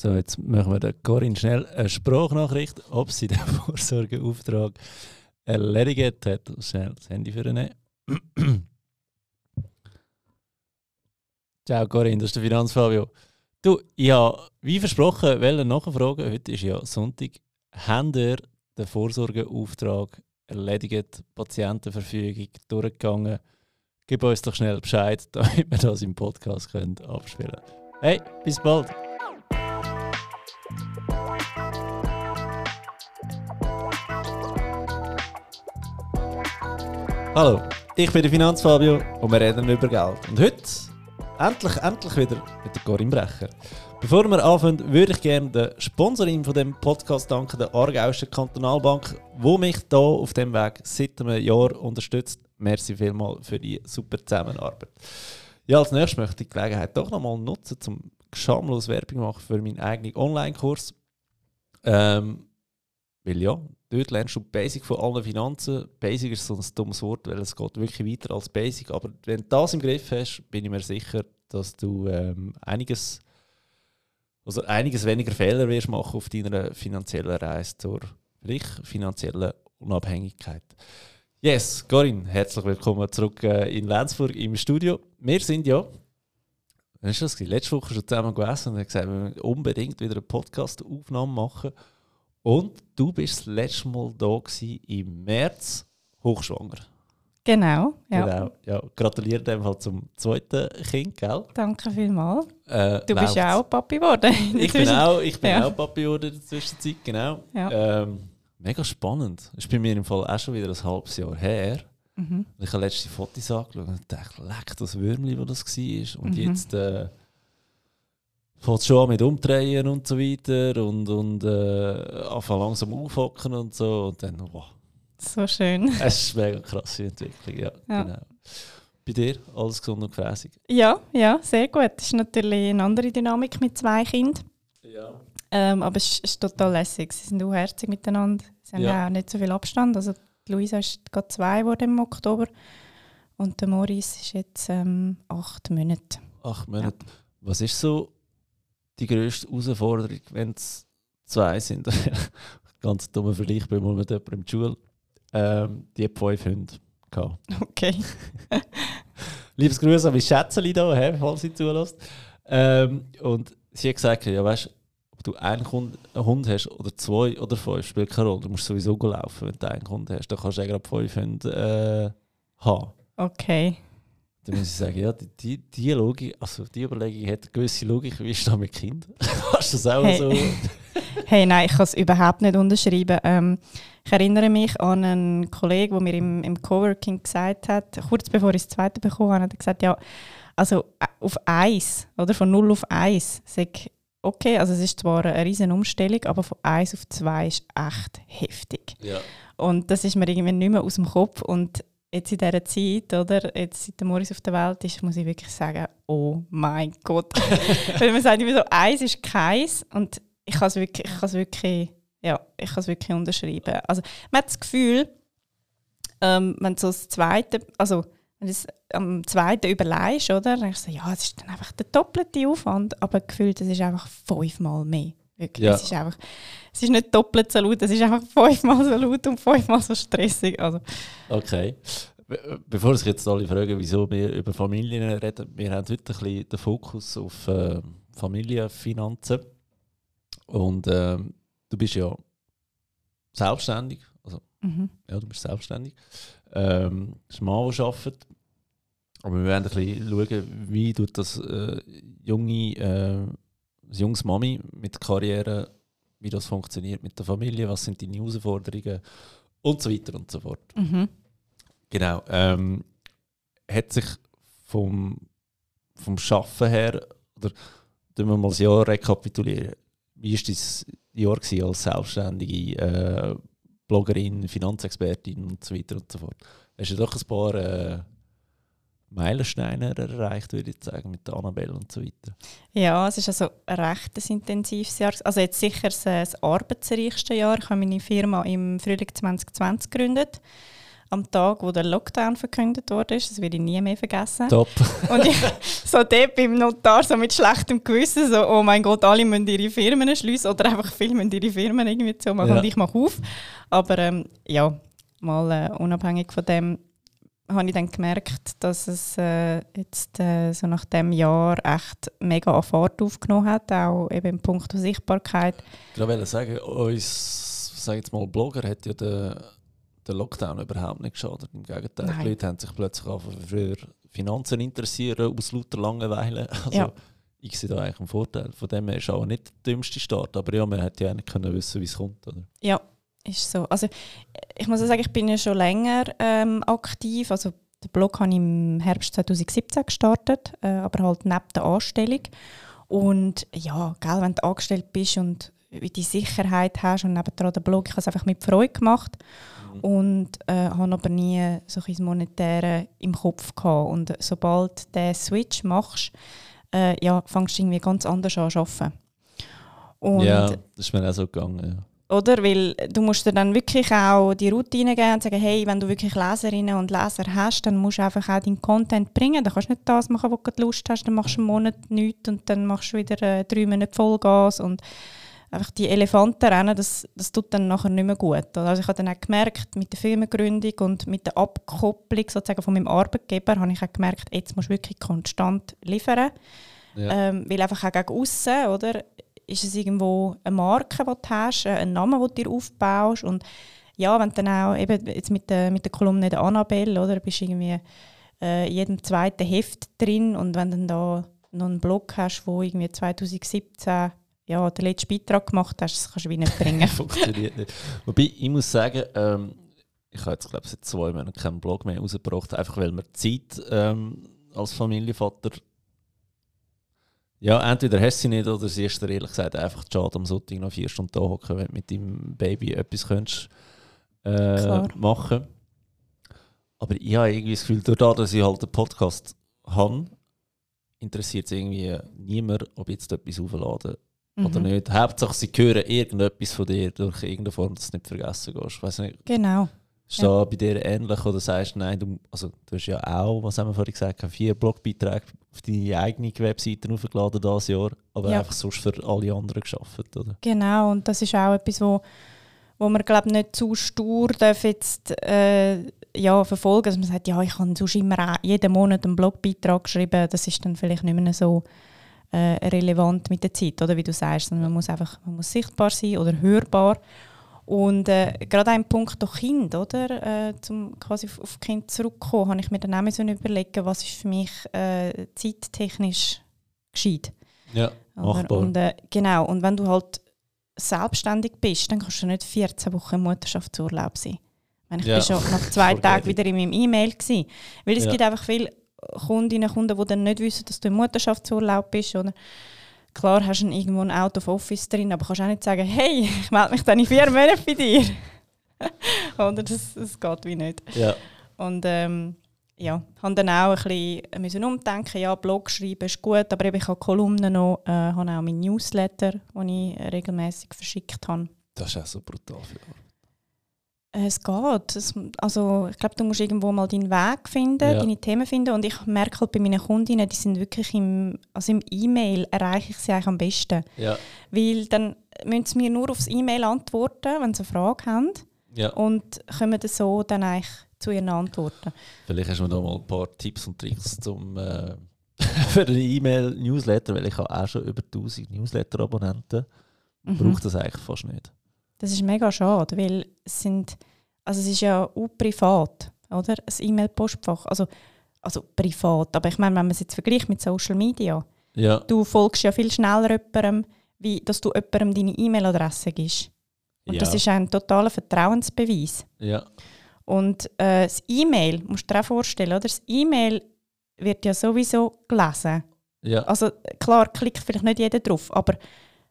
So, jetzt machen wir der Corinne schnell eine Sprachnachricht, ob sie den Vorsorgeauftrag erledigt hat. Schnell das Handy für. Ciao Corinne, das ist der Finanzfabio. Du, ja, wie versprochen, wollte nachfragen, heute ist ja Sonntag, habt ihr den Vorsorgeauftrag erledigt, Patientenverfügung durchgegangen? Gib uns doch schnell Bescheid, damit wir das im Podcast können abspielen. Hey, bis bald! Hallo, ich bin der Finanzfabio und wir reden über Geld. Und heute endlich, endlich wieder mit der Corinne Brecher. Bevor wir anfangen, würde ich gerne der Sponsorin von dem Podcast danken, der Aargauischen Kantonalbank, wo mich hier auf dem Weg seit einem Jahr unterstützt. Merci vielmals für die super Zusammenarbeit. Ja, als nächstes möchte ich die Gelegenheit doch nochmal nutzen, um schamlos Werbung machen für meinen eigenen Online-Kurs. Ähm, weil ja, dort lernst du Basic von allen Finanzen. Basic ist so ein dummes Wort, weil es geht wirklich weiter als Basic. Aber wenn du das im Griff hast, bin ich mir sicher, dass du ähm, einiges, also einiges weniger Fehler wirst machen auf deiner finanziellen Reise zur vielleicht finanziellen Unabhängigkeit. Yes, Corinne, herzlich willkommen zurück äh, in Lenzburg im Studio. Wir sind ja, was das letzte Woche schon zusammen gegessen und gesagt, wir müssen unbedingt wieder eine Podcast-Aufnahme machen. Und du bist das letzte Mal da im März, hochschwanger. Genau, ja. Genau, ja. Gratuliere dem halt zum zweiten Kind, gell? Danke vielmals. Äh, du bist ja auch Papi geworden. Ich bin auch, ich bin Ja. auch Papi geworden in der Zwischenzeit, genau. Ja. Ähm, mega spannend. Das ist bei mir im Fall auch schon wieder ein halbes Jahr her. Mhm. Ich habe letzte Fotos angeschaut und dachte, leck, das Würmli, das das war. Und Mhm. jetzt äh, fängt es schon an mit Umdrehen und so weiter und, und äh, anfangen langsam aufhocken und so. Und dann, wow, So schön. es ist eine mega krasse Entwicklung, ja, Ja. genau. Bei dir alles gesund und gefräßig? Ja, ja, sehr gut. Das ist natürlich eine andere Dynamik mit zwei Kindern. Ja. Ähm, aber es ist, es total lässig. Sie sind auch herzig miteinander. Sie haben Ja. auch nicht so viel Abstand. Also Luisa ist gerade zwei geworden im Oktober. Und der Maurice ist jetzt ähm, acht Monate. Acht Monate. Was ist so die grösste Herausforderung, wenn es zwei sind? Ganz dummer Vergleich bei mal mit jemandem in der Schule. Ähm, die hat fünf Hunde. gehabt. Okay. Liebes Grüße an mein Schätzchen da, hä, falls sie zulässt. Ähm, und sie hat gesagt, ja, weißt, ob du einen, Hund, einen Hund hast oder zwei oder fünf, spielt keine Rolle. Du musst sowieso laufen, wenn du einen Hund hast. Dann kannst du ja gerade fünf Hunde äh, haben. Okay. Dann muss ich sagen, ja, die, die, die Logik, also die Überlegung hat eine gewisse Logik, wie ist das mit Kindern? Hast du das auch Hey. so? Hey, nein, ich kann es überhaupt nicht unterschreiben. Ähm, ich erinnere mich an einen Kollegen, der mir im, im Coworking gesagt hat, kurz bevor ich das zweite bekommen habe, hat er gesagt, ja, also äh, auf eins, oder von 0 auf 1, sag okay, also es ist zwar eine riesen Umstellung, aber von 1 auf 2 ist echt heftig. Ja. Und das ist mir irgendwie nicht mehr aus dem Kopf. Und jetzt in dieser Zeit, oder, jetzt seit der Morris auf der Welt ist, muss ich wirklich sagen, oh mein Gott. Weil man sagt immer so, eins ist keins. Und ich kann es wirklich, ich kann es wirklich, ja, ich kann es wirklich unterschreiben. Also man hat das Gefühl, ähm, wenn so das zweite, also wenn du es am zweiten überlegst, oder, dann denkst du ja, es ist dann einfach der doppelte Aufwand, aber gefühlt, es ist einfach fünfmal mehr. Wirklich. Ja. Es ist einfach, es ist nicht doppelt so laut, es ist einfach fünfmal so laut und fünfmal so stressig. Also, Okay. Be- Bevor sich jetzt alle fragen, wieso wir über Familien reden, wir haben heute ein bisschen den Fokus auf äh, Familienfinanzen. Und ähm, du bist ja selbstständig, also mhm. ja, du bist selbstständig. Ähm, ist ein Mann, der arbeitet. Aber wir werden ein bisschen schauen, wie tut das äh, junge, äh, das junges Mami mit der Karriere, wie das funktioniert mit der Familie, was sind deine Herausforderungen und so weiter und so fort. Mhm. Genau. Ähm, hat sich vom, vom Schaffen her, oder tun wir mal das Jahr rekapitulieren, wie war dein Jahr gewesen als selbstständige äh, Bloggerin, Finanzexpertin und so weiter und so fort? Hast du doch ein paar äh, Meilensteine erreicht, würde ich sagen, mit Annabelle und so weiter? Ja, es ist also ein recht ein intensives Jahr. Also jetzt sicher das, das arbeitsreichste Jahr. Ich habe meine Firma im Frühling 2020 gegründet. am Tag, wo der Lockdown verkündet wurde. Das werde ich nie mehr vergessen. Top. Und ich so dort beim Notar so mit schlechtem Gewissen so, oh mein Gott, alle müssen ihre Firmen schließen oder einfach viele müssen ihre Firmen irgendwie zu machen Ja. und ich mache auf. Aber ähm, ja, mal äh, unabhängig von dem habe ich dann gemerkt, dass es äh, jetzt äh, so nach dem Jahr echt mega an Fahrt aufgenommen hat, auch eben im Punkt Sichtbarkeit. Ich wollte sagen, uns, sag jetzt mal, Blogger hat ja der, der Lockdown überhaupt nicht geschadet. Im Gegenteil, Nein. die Leute haben sich plötzlich für Finanzen interessieren, aus lauter Langeweile. Also, Ja. ich sehe da eigentlich einen Vorteil. Von dem her ist auch nicht der dümmste Start, aber ja, man hätte ja nicht können wissen, wie es kommt. Oder? Ja, ist so. Also ich muss sagen, ich bin ja schon länger ähm, aktiv. Also den Blog habe ich im Herbst 2017 gestartet, äh, aber halt neben der Anstellung. Und ja, gell, wenn du angestellt bist und die Sicherheit hast und nebendran den Blog, ich habe es einfach mit Freude gemacht und äh, habe aber nie so ein Monetäre im Kopf gehabt. Und sobald du den Switch machst, äh, ja, fängst du irgendwie ganz anders an zu arbeiten. Und ja, das ist mir auch so gegangen. Ja. Oder? Weil du musst dir dann wirklich auch die Routine geben und sagen, hey, wenn du wirklich Leserinnen und Leser hast, dann musst du einfach auch deinen Content bringen. Dann kannst du nicht das machen, wo du Lust hast. Dann machst du einen Monat nichts und dann machst du wieder äh, drei Monate Vollgas und einfach die Elefanten rennen, das, das tut dann nachher nicht mehr gut. Also ich habe dann auch gemerkt, mit der Firmengründung und mit der Abkopplung sozusagen von meinem Arbeitgeber, habe ich auch gemerkt, jetzt musst du wirklich konstant liefern. Ja. Ähm, weil einfach auch gegen aussen, oder, ist es irgendwo eine Marke, die du hast, äh, ein Name, den du dir aufbaust und ja, wenn dann auch eben jetzt mit der, mit der Kolumne der Annabelle, oder, bist irgendwie äh, in jedem zweiten Heft drin und wenn du dann da noch einen Blog hast, wo irgendwie 2017 ja, den letzten Beitrag gemacht hast, das kannst du wie nicht bringen. Funktioniert nicht. Wobei, ich muss sagen, ähm, ich habe jetzt, glaube ich, seit zwei Monaten keinen Blog mehr rausgebracht, einfach weil die Zeit ähm, als Familienvater ja, entweder hast du sie nicht oder sie ist dir ehrlich gesagt einfach schade, am Sonntag noch vier Stunden da hocken, wenn du mit deinem Baby etwas könntest, äh, machen Aber ich habe irgendwie das Gefühl, dadurch, dass ich halt einen Podcast habe, interessiert es irgendwie niemand, ob jetzt etwas aufladen oder Mhm. nicht. Hauptsache, sie hören irgendetwas von dir durch irgendeine Form, dass du nicht vergessen gehst. Weiss nicht, Genau. Ist da bei dir ähnlich oder sagst du, nein, du, also, du hast ja auch, was haben wir vorhin gesagt, vier Blogbeiträge auf deine eigene Webseite aufgeladen dieses Jahr, aber Ja. einfach sonst für alle anderen geschafft, oder? Genau, und das ist auch etwas, wo, wo man glaub, nicht zu stur darf jetzt, äh, ja, verfolgen dass man sagt, ja, ich habe sonst immer jeden Monat einen Blogbeitrag geschrieben. Das ist dann vielleicht nicht mehr so äh, relevant mit der Zeit, oder wie du sagst. sondern Man muss einfach man muss sichtbar sein oder hörbar. Und äh, gerade ein Punkt durch Kind, oder? Äh, zum quasi auf, auf Kind zurückkommen, habe ich mir dann auch so überlegen, was ist für mich äh, zeittechnisch gescheit. Ja, Oder? machbar. Und, äh, genau, und wenn du halt selbstständig bist, dann kannst du nicht 14 Wochen Mutterschaftsurlaub sein. Ich, Ja. bin schon nach zwei Tagen wieder in meinem E-Mail. Gewesen. Weil es Ja. gibt einfach viele Kundinnen und Kunden, die dann nicht wissen, dass du im Mutterschaftsurlaub bist. Oder? Klar hast du irgendwo ein Out of Office drin, aber kannst auch nicht sagen, hey, ich melde mich dann in vier Monaten bei dir. oder das, das geht wie nicht. Ja, Und ähm, ja, habe dann auch ein bisschen müssen umdenken, ja, Blog schreiben ist gut, aber eben ich habe Kolumnen noch, äh, habe auch meinen Newsletter, den ich regelmäßig verschickt habe. das ist auch so brutal viel. Es geht. Es, also, ich glaube, du musst irgendwo mal deinen Weg finden, Ja. deine Themen finden. Und ich merke halt bei meinen Kundinnen, die sind wirklich im, also im E-Mail erreiche ich sie eigentlich am besten. Ja, Weil dann müssen sie mir nur aufs E-Mail antworten, wenn sie eine Frage haben. ja. Und kommen dann so dann eigentlich zu ihren Antworten. Vielleicht hast du mir da mal ein paar Tipps und Tricks zum, äh, für den E-Mail-Newsletter, weil ich habe auch schon über 1000 Newsletter-Abonnenten. Mhm. Braucht das eigentlich fast nicht. Das ist mega schade, weil es sind, also es ist ja auch privat, oder? Ein E-Mail-Postfach, also, also privat, aber ich meine, wenn man es jetzt vergleicht mit Social Media, Ja, du folgst ja viel schneller jemandem, wie dass du jemandem deine E-Mail-Adresse gibst. Und ja, das ist ein totaler Vertrauensbeweis. ja, Und äh, das E-Mail, musst du dir auch vorstellen, oder? Das E-Mail wird ja sowieso gelesen. ja, Also klar, klickt vielleicht nicht jeder drauf, aber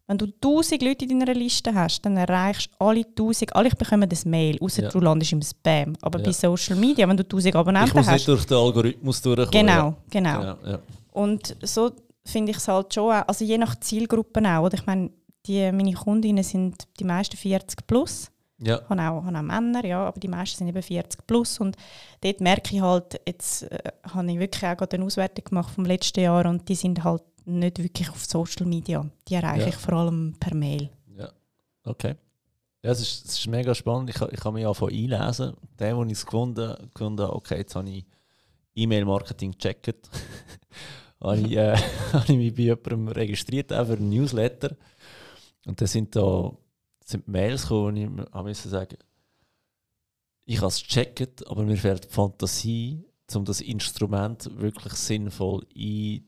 wenn du tausend Leute in deiner Liste hast, dann erreichst du alle tausend, alle bekommen das Mail, außer Ja. du landest im Spam. Aber Ja. bei Social Media, wenn du tausend ich Abonnenten muss hast, nicht durch den Algorithmus durchkommen. genau, genau, genau ja. Und so finde ich es halt schon, auch- also je nach Zielgruppen auch. Oder? Ich meine, die, meine Kundinnen sind die meisten 40 plus. Ja. Ich habe auch, habe auch Männer, ja, aber die meisten sind eben 40 plus und dort merke ich halt, jetzt äh, habe ich wirklich auch gerade eine Auswertung gemacht vom letzten Jahr und die sind halt nicht wirklich auf Social Media. Die erreiche Ja. ich vor allem per Mail. Ja, okay. Ja, es ist, es ist mega spannend. Ich, ich habe mich angefangen einlesen. Der, wo ich es gefunden habe, okay, jetzt habe ich E-Mail-Marketing gecheckt. habe, ich, äh, habe ich mich bei jemandem registriert, auch für einen Newsletter. Und da sind da sind Mails gekommen, und ich mu- habe müssen sagen, ich habe es gecheckt, aber mir fehlt die Fantasie, um das Instrument wirklich sinnvoll einzusetzen.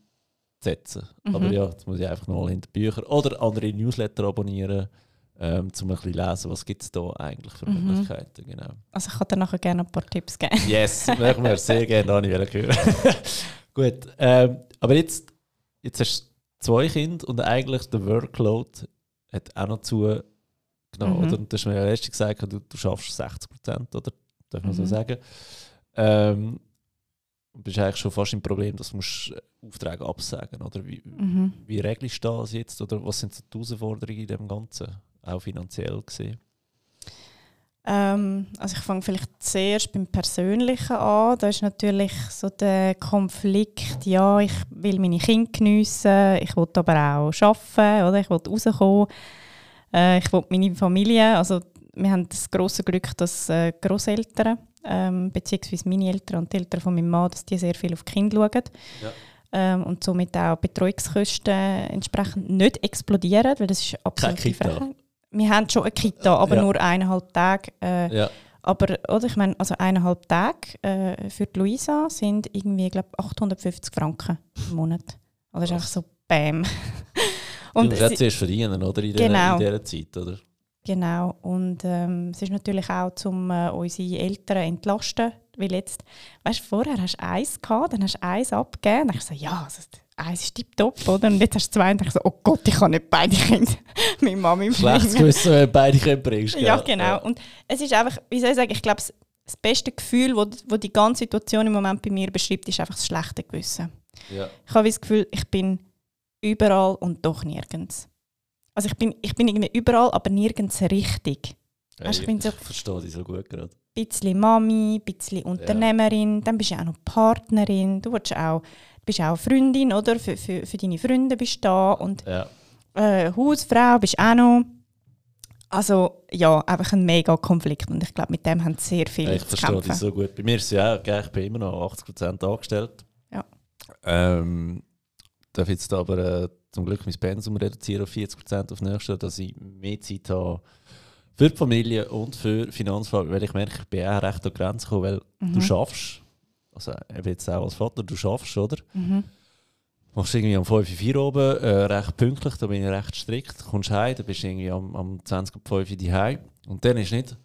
Mhm. Aber ja, jetzt muss ich einfach nochmal in die Bücher oder andere Newsletter abonnieren, ähm, um ein bisschen lesen, was gibt es da eigentlich für Mhm. Möglichkeiten. Genau. Also ich kann dir nachher gerne ein paar Tipps geben. Yes, machen wir sehr gerne an, ich will hören. Gut, ähm, aber jetzt, jetzt hast du zwei Kinder und eigentlich der Workload hat auch noch zugenommen, Mhm. oder? Und du hast mir ja letztens gesagt, du, du schaffst 60 Prozent, oder? Darf man so Mhm. sagen? Ähm, bist eigentlich schon fast im Problem, dass du musst äh, Aufträge absagen, oder? Wie, Mhm. wie regelst du das jetzt, oder was sind so die Herausforderungen in dem Ganzen, auch finanziell gesehen? Ähm, also ich fange vielleicht zuerst beim Persönlichen an. Da ist natürlich so der Konflikt, ja, ich will meine Kinder geniessen, ich will aber auch arbeiten, oder? ich will rauskommen, äh, ich will meine Familie, also wir haben das große Glück, dass äh, Großeltern, ähm, beziehungsweise meine Eltern und die Eltern von meinem Mann, dass die sehr viel auf die Kinder schauen. Ja. Ähm, und somit auch Betreuungskosten entsprechend nicht explodieren, weil das ist absolut. Frechheit. Wir haben schon eine Kita, aber Ja. nur eineinhalb Tage. Äh, Ja, aber oder, ich meine, also eineinhalb Tage äh, für die Luisa sind irgendwie, glaube 850 Franken im Monat. Also das ist einfach so Bam. und auch sie, zuerst verdienen, oder? In, Genau. in dieser Zeit, oder? Genau. Und ähm, es ist natürlich auch, um äh, unsere Eltern zu entlasten. Weil jetzt, weißt du, vorher hast du eins gehabt, dann hast du eins abgegeben. Dann ich so, ja, also, eins ist tipptopp, oder? Und jetzt hast du zwei und ich so, oh Gott, ich kann nicht beide Kinder mit Mami Schlechtes bringen. Gewissen, wenn du beide Kinder bringst. Ja, gell? genau. Und es ist einfach, wie soll ich sagen, ich glaube, das- das beste Gefühl, wo, wo die ganze Situation im Moment bei mir beschreibt, ist einfach das schlechte Gewissen. Ja. Ich habe das Gefühl, ich bin überall und doch nirgends. Also ich bin, ich bin irgendwie überall, aber nirgends richtig. Ja, Weißt du, ich, ich bin so- ich verstehe dich so gut gerade. Ein bisschen Mami, ein bisschen Unternehmerin, dann bist du auch noch Partnerin, du willst auch, bist auch Freundin, oder? Für, für, für deine Freunde bist du da und Ja. äh, Hausfrau bist du auch noch. Also ja, einfach ein mega Konflikt und ich glaube, mit dem haben sehr viele ich zu verstehe dich kämpfen. so gut. Bei mir ist es ja auch, ich bin immer noch 80% angestellt. Ja. Ähm, darf jetzt aber äh, zum Glück mein Pensum reduzieren auf 40% auf nächstes Jahr, dass ich mehr Zeit habe für die Familie und für Finanzfragen, weil ich merke, ich bin auch recht an die Grenze gekommen, weil du Mhm. schaffst, also eben jetzt auch als Vater, du schaffst, oder? Mhm. machst irgendwie am 5 Uhr 4 oben, äh, recht pünktlich, da bin ich recht strikt. Kommst heim, dann bist du irgendwie am, am 20 Uhr 5 Uhr daheim. Und dann ist nicht,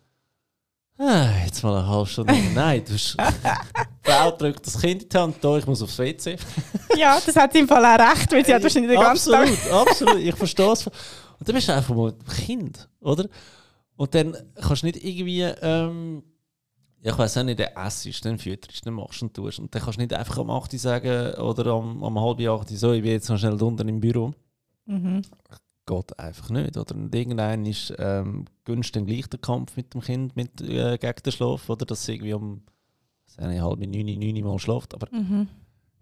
ah, jetzt mal eine halbe Stunde. Nein, du hast, Frau drückt das Kind in die Hand, da, ich muss aufs WC. Ja, das hat sie im Fall auch recht, weil sie hat wahrscheinlich den ganzen Tag... absolut, absolut, ich verstehe es. Und dann bist du einfach mal ein Kind, oder? Und dann kannst du nicht irgendwie, ähm, ja, ich weiß auch nicht, dann essst, dann fütterst, dann machst und tust. Und dann kannst du nicht einfach am 8 Uhr sagen oder am, am halb 8 Uhr so, ich bin jetzt noch schnell unten im Büro. Mhm. Geht einfach nicht. Oder? Und irgendein ist, ähm, gönnst dann gleich den Kampf mit dem Kind mit, äh, gegen den Schlaf, oder? Dass sie irgendwie um eine halbe neun, neun Mal schläft. Aber Mhm.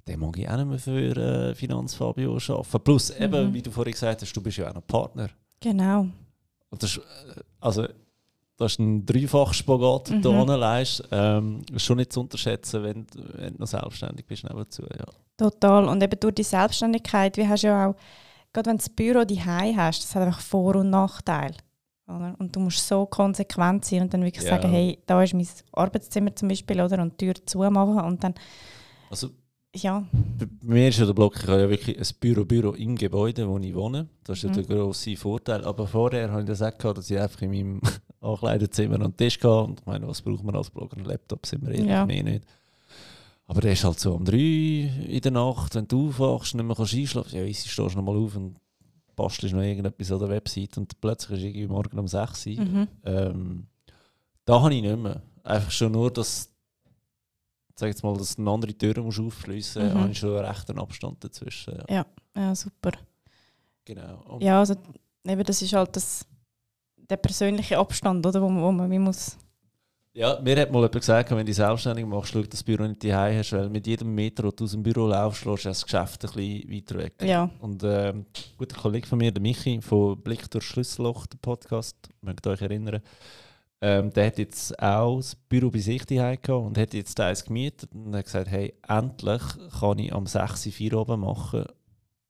den mag ich auch nicht mehr für äh, Finanzfabio arbeiten. Plus eben, Mhm. wie du vorhin gesagt hast, du bist ja auch noch Partner. Genau. Und das ist, äh, also, das ist ein dreifach Spagat, den Mhm. du. Ähm, ist schon nicht zu unterschätzen, wenn, du- wenn du noch selbstständig bist nebenzu. Ja. Total. Und eben durch die Selbstständigkeit, wie hast du ja auch, gerade wenn du das Büro daheim hast, das hat einfach Vor- und Nachteile. Oder? Und du musst so konsequent sein und dann wirklich Ja. sagen, hey, da ist mein Arbeitszimmer zum Beispiel, oder? Und die Tür zumachen und dann, Also, ja, Bei mir ist ja der Block, ich habe ja wirklich ein Büro, Büro im Gebäude, wo ich wohne. Das ist ja Mhm. der grosse Vorteil. Aber vorher habe ich das auch gehabt, dass ich einfach in meinem Ankleidezimmer einen Tisch hatte. Und ich meine, was braucht man als Blogger? Einen Laptop sind wir ehrlich, Ja. mehr nicht. Aber der ist halt so um drei in der Nacht, wenn du aufwachst und nicht mehr kannst einschlafen ja, easy, stehst du nochmal auf und bastelst noch irgendetwas an der Website und plötzlich ist irgendwie morgen um 6 Uhr. mhm. Ähm, da habe ich nicht mehr. Einfach schon nur, dass, sag jetzt mal, dass du eine andere Tür musst aufschliessen musst, Mhm. habe ich schon einen rechten Abstand dazwischen. Ja. ja, super. Genau. Und Ja, also eben das ist halt das, der persönliche Abstand, oder, wo, wo man wie muss. Ja, mir hat mal jemand gesagt, wenn du selbstständig machst, schau, dass das Büro nicht daheim hast, weil mit jedem Meter, wo du aus dem Büro laufst, lässt du das Geschäft ein bisschen weiter weg. Ja, Und ähm, ein guter Kollege von mir, der Michi von Blick durch Schlüsselloch, der Podcast, mögt ihr euch erinnern, ähm, der hat jetzt auch das Büro bei sich daheim gehabt und hat jetzt eins gemietet und hat gesagt, hey, endlich kann ich am 6 Uhr 4 oben machen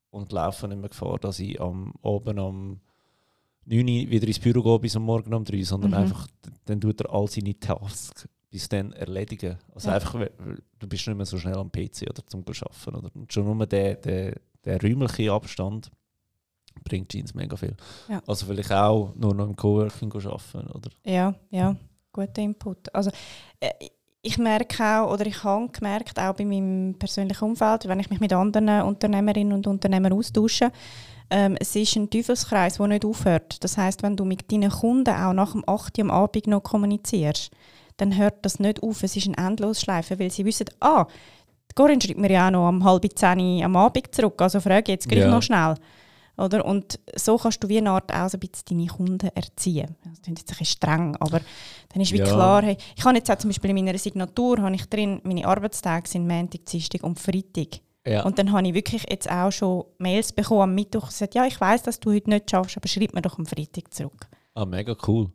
und laufe nicht mehr Gefahr, dass ich am, oben am 9 Uhr wieder ins Büro gehe bis am Morgen um 3 Uhr, sondern Mhm. einfach, dann tut er all seine Tasks bis dann erledigen. Also Ja. einfach, du bist nicht mehr so schnell am PC oder zum Arbeiten. Oder? Und schon nur der, der, der räumliche Abstand bringt Jeans mega viel. Ja. Also vielleicht auch nur noch im Coworking arbeiten, oder? ja, ja, guter Input. Also, äh, ich merke auch, oder ich habe gemerkt, auch bei meinem persönlichen Umfeld, wenn ich mich mit anderen Unternehmerinnen und Unternehmern austausche, ähm, es ist ein Teufelskreis, der nicht aufhört. Das heißt, wenn du mit deinen Kunden auch nach dem 8 Uhr am Abend noch kommunizierst, dann hört das nicht auf. Es ist eine Endlosschleife, weil sie wissen, ah, die Corinne schreibt mir ja auch noch um halb zehn am Abend zurück, also frage jetzt gleich Ja. noch schnell. Oder? Und so kannst du wie eine Art auch so ein bisschen deine Kunden erziehen. Das klingt jetzt ein bisschen streng, aber dann ist wie Ja. klar, hey, ich habe jetzt auch zum Beispiel in meiner Signatur habe ich drin, meine Arbeitstage sind Montag, Dienstag und Freitag. Ja. Und dann habe ich wirklich jetzt auch schon Mails bekommen am Mittwoch, gesagt, ja, ich weiß, dass du heute nicht schaffst, aber schreib mir doch am Freitag zurück. Ah, mega cool.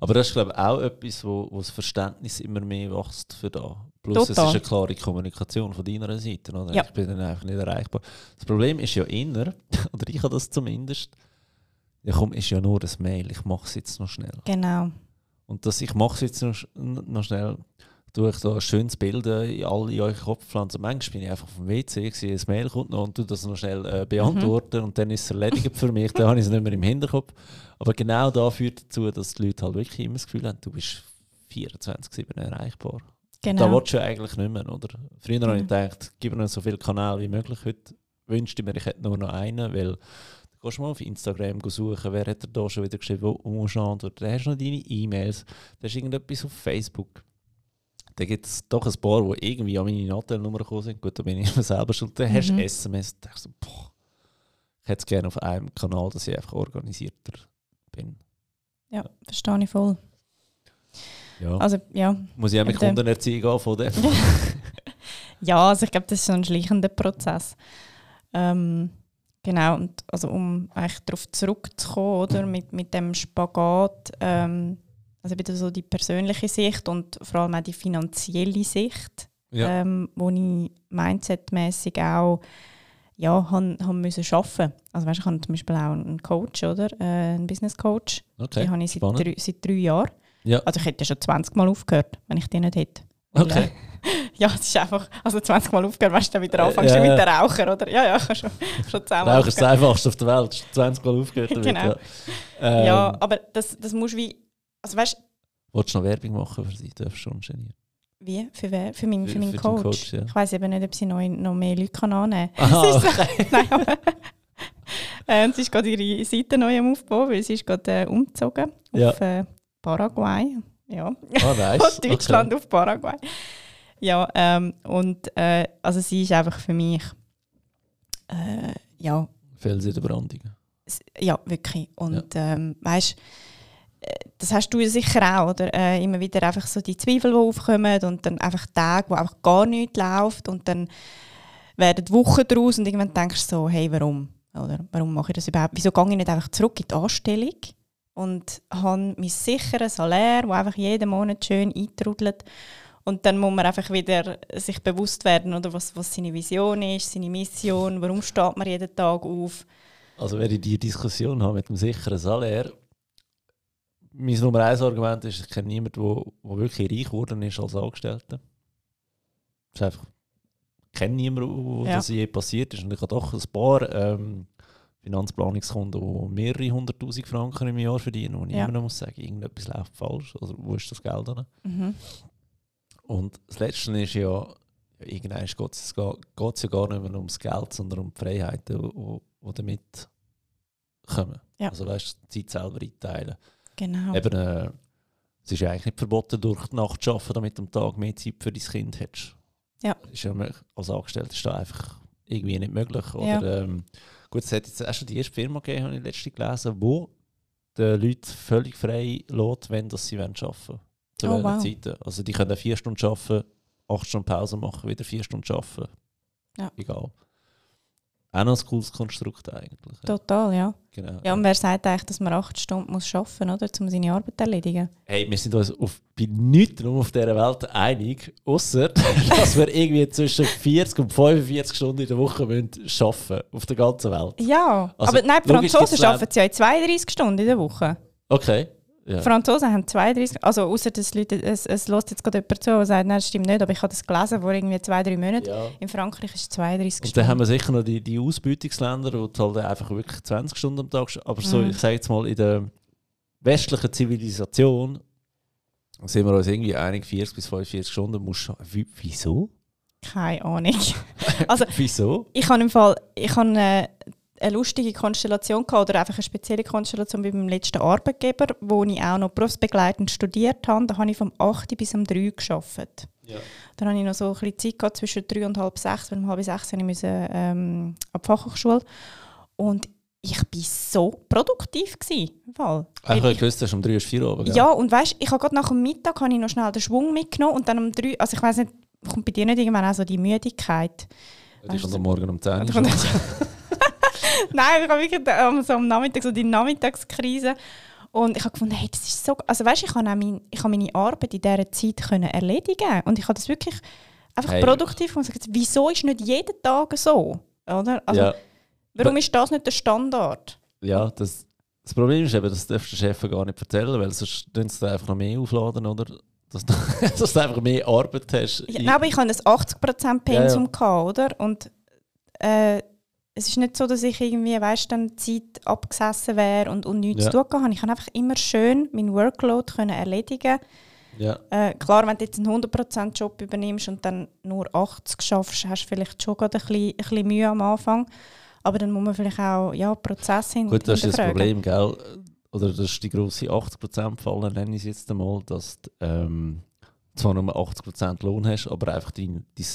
Aber das ist, glaube ich, auch etwas, wo, wo das Verständnis immer mehr wächst für da. Plus es ist Total. eine klare Kommunikation von deiner Seite. Oder? Ja. Ich bin dann einfach nicht erreichbar. Das Problem ist ja inner, oder ich habe das zumindest, ja komm, ist ja nur das Mail, ich mache es jetzt noch schnell. Genau. Und dass ich mache es jetzt noch, noch schnell, ich da ein schönes Bild äh, in alle in euren Kopf pflanzen. Manchmal bin ich einfach vom WC, ein Mail kommt noch und tue das noch schnell äh, beantworten und dann ist es erledigt für mich, dann habe ich es nicht mehr im Hinterkopf. Aber genau da führt dazu, dass die Leute halt wirklich immer das Gefühl haben, du bist 24-7 erreichbar. genau. Da willst du eigentlich nicht mehr, oder? Früher habe ich Mhm. gedacht, gib mir so viele Kanäle wie möglich. Heute wünschte ich mir, ich hätte nur noch einen, weil du gehst mal auf Instagram suchen, wer hat da schon wieder geschrieben, wo muss ich antworten. Dann hast du noch deine E-Mails, dann hast du irgendetwas auf Facebook. Dann gibt es doch ein paar, die irgendwie an meine Natel-Nummer gekommen sind. Gut, da bin ich mir selber schuld. Dann hast du Mhm. SMS. Dann denkst du, so, boah, ich hätte es gerne auf einem Kanal, dass ich einfach organisierter bin. ja, verstehe ich voll. Ja. Also, ja. Muss ich auch mit und, äh, Kundenerziehung anfangen? Ja, also ich glaube, das ist so ein schleichender Prozess. Ähm, genau, und also um eigentlich darauf zurückzukommen, oder, mit, mit dem Spagat, ähm, also wieder so die persönliche Sicht und vor allem auch die finanzielle Sicht, Ja. ähm, wo ich mindsetmäßig auch ja, han, han müssen arbeiten. Also weißt, ich habe zum Beispiel auch einen Coach, oder? Äh, einen Business Coach. Okay. Die habe ich seit spannend. drei, seit drei Jahren. Ja. Also ich hätte schon 20 Mal aufgehört, wenn ich die nicht hätte. Okay. äh, ja, es ist einfach, also 20 Mal aufgehört, weißt du, dann wieder Äh, anfängst ja, mit der Raucher, oder? Ja, ja, ich habe schon, schon 10 Mal Rauch ist das einfachste auf der Welt. 20 Mal aufgehört damit. Genau. Ja, ähm, Ja, aber das, das musst du wie, also weißt du, Willst du noch Werbung machen für sie? Darfst du schon genieren. wie? Für, wer? für, meinen, für Für- meinen für Coach? Coach, ja. Ich weiß eben nicht, ob sie noch, noch mehr Leute kann annehmen ist so- Nein, aber äh, und sie ist gerade ihre Seite neu am Aufbau, weil sie ist gerade äh, umgezogen Ja. auf äh, Paraguay. Ja. Ah, nice. Von Deutschland auf Paraguay. Ja, ähm, und äh, also sie ist einfach für mich äh, ja, Okay. Fels in der Brandung. ja, wirklich. Und ähm, weißt äh, das hast du ja sicher auch, oder? Äh, immer wieder einfach so die Zweifel, die aufkommen und dann einfach Tage, wo einfach gar nichts läuft und dann werden Wochen daraus und irgendwann denkst du so, hey, warum? Oder warum mache ich das überhaupt? Wieso gehe ich nicht einfach zurück in die Anstellung und habe mein sicheres Salär, das einfach jeden Monat schön eintrudelt und dann muss man einfach wieder sich bewusst werden, oder was, was seine Vision ist, seine Mission, warum steht man jeden Tag auf. Also, wenn ich die Diskussion habe mit dem sicheren Salär, mein Nummer 1 Argument ist, ich kenne niemanden, der der wirklich reich geworden ist als Angestellter. Das ist einfach, ich kenne niemanden, wo Ja. das je passiert ist. Und ich habe doch ein paar ähm, Finanzplanungskunden, die mehrere hunderttausend Franken im Jahr verdienen, wo ich Ja. immer noch muss sagen, irgendetwas läuft falsch. Oder wo ist das Geld hin? Mhm. Und das Letzte ist ja, irgendwann geht es ja gar nicht mehr ums Geld, sondern um die Freiheiten, die, damit kommen. Ja. Also weißt du, die Zeit selber einteilen. Genau. Eben, äh, es ist ja eigentlich nicht verboten, durch die Nacht zu arbeiten, damit du am Tag mehr Zeit für dein Kind hättest. Ja. Ist ja als Angestellter ist das einfach irgendwie nicht möglich. Oder, Ja. ähm, gut, es hat jetzt auch schon die erste Firma gegeben, habe ich letztens gelesen, wo den Leuten völlig frei lässt, wenn das sie arbeiten wollen. Zu Oh, welchen wow. Zeiten. Also die können vier Stunden arbeiten, acht Stunden Pause machen, wieder vier Stunden arbeiten. Ja. Egal. Auch noch ein cooles Konstrukt eigentlich. Total, ja. Genau. Ja, und wer sagt eigentlich, dass man acht Stunden muss arbeiten muss, oder, um seine Arbeit zu erledigen? Hey, wir sind uns auf, bei nichts auf dieser Welt einig, außer dass wir irgendwie zwischen 40 und 45 Stunden in der Woche müssen arbeiten auf der ganzen Welt. Ja, Also, aber nein, die Franzosen arbeiten ja in 32 Stunden in der Woche. Okay. Ja. Die Franzosen haben 32, also außer dass Leute, es, es lässt jetzt gerade jemand zu und sagt, nein, das stimmt nicht, aber ich habe das gelesen, vor irgendwie zwei, drei Monaten. ja. In Frankreich ist es 32 Und dann haben Stunden. wir sicher noch die, die Ausbeutungsländer, wo du halt einfach wirklich 20 Stunden am Tag Aber so, Mhm. ich sage jetzt mal, in der westlichen Zivilisation sind wir uns irgendwie einig, 40 bis 45 Stunden musst du Wie, Wieso? Keine Ahnung. Also, Wieso? ich habe im Fall, ich habe eine, eine lustige Konstellation gehabt, oder einfach eine spezielle Konstellation bei meinem letzten Arbeitgeber, wo ich auch noch berufsbegleitend studiert habe. Da habe ich vom 8 bis um 3 gearbeitet. Ja. Dann hatte ich noch so ein bisschen Zeit gehabt, zwischen drei und halb sechs, weil um halb sechs musste ich müssen, ähm, an die Fachhochschule. Und ich war so produktiv. Gewesen, im Fall. Weil ich dass um 3 Uhr 4 Uhr ja, und weißt, ich habe gerade nach dem Mittag habe ich noch schnell den Schwung mitgenommen und dann um drei, also ich weiß nicht, kommt bei dir nicht irgendwann auch so die Müdigkeit? Die kommt am Morgen um 10 Uhr. Nein, ich habe wirklich ähm, so am Nachmittag so die Nachmittagskrise und ich habe gefunden, hey, das ist so, also weißt, ich habe mein, ich habe meine Arbeit in dieser Zeit können erledigen und ich habe das wirklich einfach Hey. produktiv und gesagt, wieso ist nicht jeden Tag so, oder? Also, ja, warum ist das nicht der Standard? ja das, das Problem ist eben, das darfst du den Chef gar nicht erzählen, weil sonst tun sie einfach noch mehr aufladen, oder? Dass du, dass du einfach mehr Arbeit hast. Ja, nein, aber ich hatte ein 80% Pensum, Ja, Gehabt, oder? Und äh, es ist nicht so, dass ich irgendwie, weißt, dann Zeit abgesessen wäre und, und nichts Ja. zu tun hatte. Ich konnte einfach immer schön meinen Workload können erledigen. ja. Äh, klar, wenn du jetzt einen 100% Job übernimmst und dann nur 80 schaffst, hast du vielleicht schon gerade ein bisschen, ein bisschen Mühe am Anfang. Aber dann muss man vielleicht auch ja, Prozesse hin Gut, das ist das. Problem, gell? Oder das ist die grosse 80%-Falle, nenne ich es jetzt einmal, dass du ähm, zwar nur 80% Lohn hast, aber einfach dein, dein,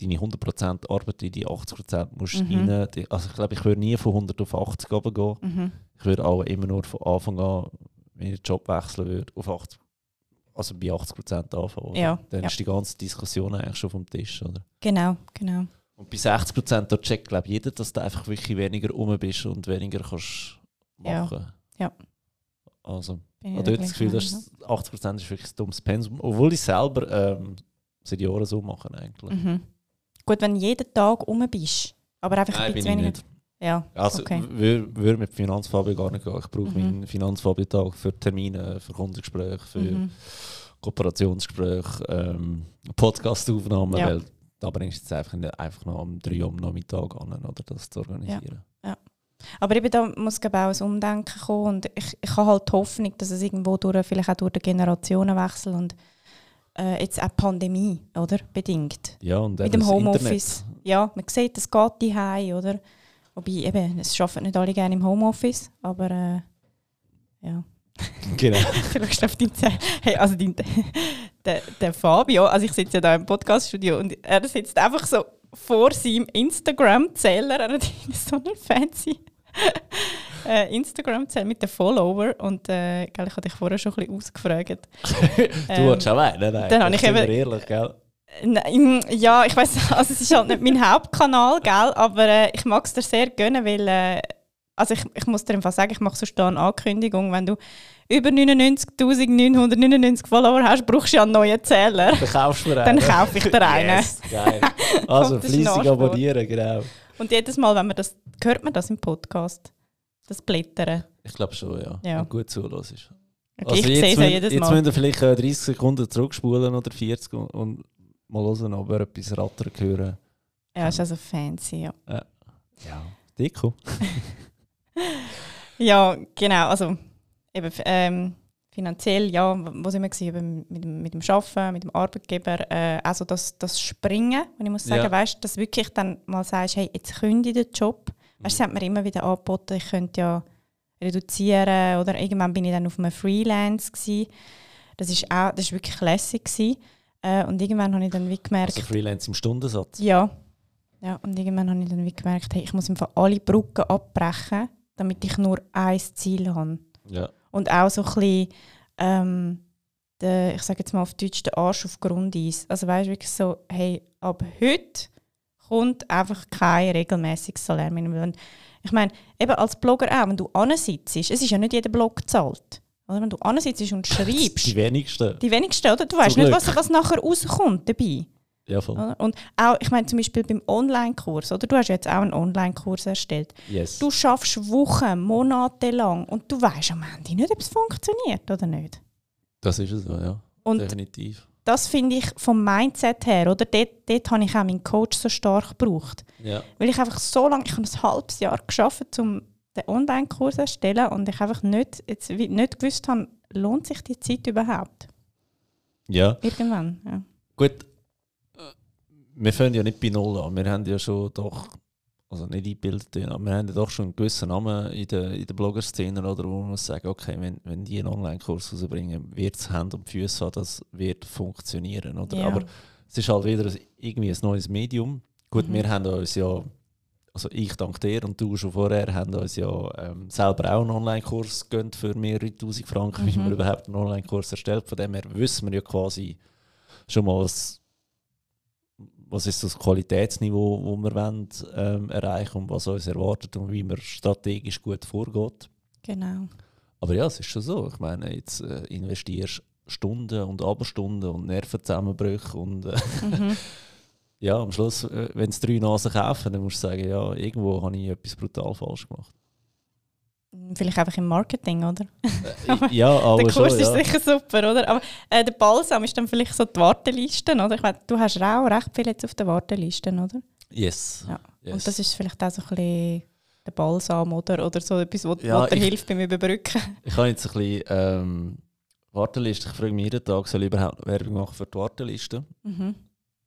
deine 100% Arbeit in die 80% musst Mhm. rein. Also ich glaube, ich würde nie von 100 auf 80 runtergehen. Mhm. Ich würde auch immer nur von Anfang an, wenn ich den Job wechseln würde, auf 80 also bei 80% anfangen. Ja, Dann ja. ist die ganze Diskussion eigentlich schon vom Tisch. Oder? Genau, genau. Und bei 60% da checkt glaube jeder, dass du einfach wirklich weniger rum bist und weniger kannst Ja. machen. Ja. Also, Bin ich habe dort das Gefühl, dass 80% ist wirklich ein dummes Pensum, obwohl ich selber ähm, seit Jahren so mache eigentlich. Mhm. Gut, wenn du jeden Tag rum bist, aber einfach Nein, ein bisschen ich weniger. nicht. Ja, Also okay. würde würd mit Finanzfabio gar nicht gehen. Ich brauche Mhm. meinen Finanzfabio-Tag für Termine, für Kundengespräche, für Mhm. Kooperationsgespräche, ähm, Podcastaufnahmen, Ja. weil da bringst du jetzt einfach, nicht, einfach noch um 3 Uhr am Nachmittag an, oder das zu organisieren. Aber eben da muss ich, auch ein Umdenken kommen und ich, ich habe halt die Hoffnung, dass es irgendwo durch, vielleicht auch durch den Generationenwechsel und äh, jetzt auch Pandemie, oder? Bedingt. Ja, und Mit dem Homeoffice. Ja, man sieht, es geht die oder? Wobei eben, es arbeiten nicht alle gerne im Homeoffice, aber äh, ja. Genau. Vielleicht auf dein Ze hey, also dein, der, der Fabio, also ich sitze ja da im Podcaststudio und er sitzt einfach so vor seinem Instagram-Zähler, er hat so einen fancy äh, Instagram-Zähler mit den Follower und äh, gell, ich habe dich vorher schon ein bisschen ausgefragt. du Ähm, hast auch einen, nein? dann habe ich eben- ehrlich, gell? Nein, ja, ich weiß, also es ist halt nicht mein Hauptkanal, gell, aber äh, ich mag es dir sehr gönnen, weil äh, also ich, ich muss dir einfach sagen, ich mache da eine Ankündigung, wenn du über 99.999 Follower hast, brauchst du ja einen neuen Zähler. Dann kaufst du mir Dann einen. kaufe ich dir einen. Yes, geil. Also fleissig abonnieren, genau. Und jedes Mal, wenn man das, hört man das im Podcast, das Blättern. Ich glaube schon, ja. Ja. Wenn du gut zulässt. Okay, ich sehe es ja jedes jetzt Mal. müssen wir vielleicht äh, 30 Sekunden zurückspulen oder 40 und, und mal hören, ob wir etwas rattern hören. Ja, ist also fancy, ja. Ja. Deko. Ja, genau. Also eben, ähm, finanziell, ja, wo sind wir gewesen? Mit, dem, mit dem Arbeiten, mit dem Arbeitgeber. Äh, also das, das Springen, und ich muss sagen, Ja. weißt, dass wirklich dann mal sagst, hey, jetzt kündige ich den Job. Weißt, das hat mir immer wieder angeboten, ich könnte ja reduzieren oder irgendwann bin ich dann auf einem Freelance gewesen. Das ist auch, das ist wirklich lässig gewesen. Äh, und irgendwann habe ich dann wie gemerkt, Also Freelance im Stundensatz. ja. Ja, und irgendwann habe ich dann wie gemerkt, hey, ich muss einfach alle Brücken abbrechen, damit ich nur ein Ziel habe. Ja. Und auch so ein bisschen, ähm, der, ich sage jetzt mal auf Deutsch, den Arsch auf Grundeis. Also weißt du, wirklich so, hey, ab heute kommt einfach kein regelmäßiges Salärminimum. Ich meine, eben als Blogger auch, wenn du ansitzt, es ist ja nicht jeder Blog gezahlt. Oder wenn du ansitzt und schreibst, Die wenigsten. die wenigsten, oder? Du weißt nicht, was, was nachher rauskommt dabei. Ja, voll. Und auch, ich meine zum Beispiel beim Online-Kurs, oder? Du hast jetzt auch einen Online-Kurs erstellt. Yes. Du schaffst Wochen, Monate lang und du weißt am Ende nicht, ob es funktioniert oder nicht. Das ist es so, ja. Und Definitiv. Das finde ich vom Mindset her, oder? Dort, dort habe ich auch meinen Coach so stark gebraucht. Ja. Weil ich einfach so lange, ich habe ein halbes Jahr geschafft, um den Online-Kurs zu erstellen und ich einfach nicht, jetzt, nicht gewusst habe, lohnt sich die Zeit überhaupt? Ja. Irgendwann, ja. Gut, äh, wir fangen ja nicht bei Null an. Wir haben ja schon doch, also nicht eingebildet, aber wir haben ja doch schon einen gewissen Namen in der, in der Blogger-Szene, oder, wo man muss sagen, okay, wenn, wenn die einen Online-Kurs rausbringen, wird es Hand und Füße haben, das wird funktionieren, oder? Ja. Aber es ist halt wieder irgendwie ein neues Medium. Gut, Mhm. wir haben uns ja, also ich dank dir und du schon vorher, haben uns ja ähm, selber auch einen Online-Kurs gegönnt für mehrere tausend Franken, wie Mhm. man überhaupt einen Online-Kurs erstellt. Von dem her wissen wir ja quasi schon mal, was, was ist das Qualitätsniveau, das wir wollen, ähm, erreichen und was uns erwartet und wie man strategisch gut vorgeht. Genau. Aber ja, es ist schon so. Ich meine, jetzt äh, investierst Stunden und Abendstunden und Nervenzusammenbrüche und äh, Mhm. ja, am Schluss, äh, wenn es drei Nasen kaufen, dann musst du sagen, ja, irgendwo habe ich etwas brutal falsch gemacht. Vielleicht einfach im Marketing, oder? Äh, ja, aber der Kurs schon, ist ja. sicher super, oder? Aber äh, der Balsam ist dann vielleicht so die Warteliste, oder? Ich meine, du hast auch recht viel jetzt auf der Warteliste, oder? Yes. Ja. yes. Und das ist vielleicht auch so ein bisschen der Balsam, oder? Oder so etwas, was Ja, dir hilft beim Überbrücken. Ich habe jetzt ein bisschen ähm, Warteliste. Ich frage mich jeden Tag, soll ich überhaupt Werbung machen für die Warteliste? Mhm.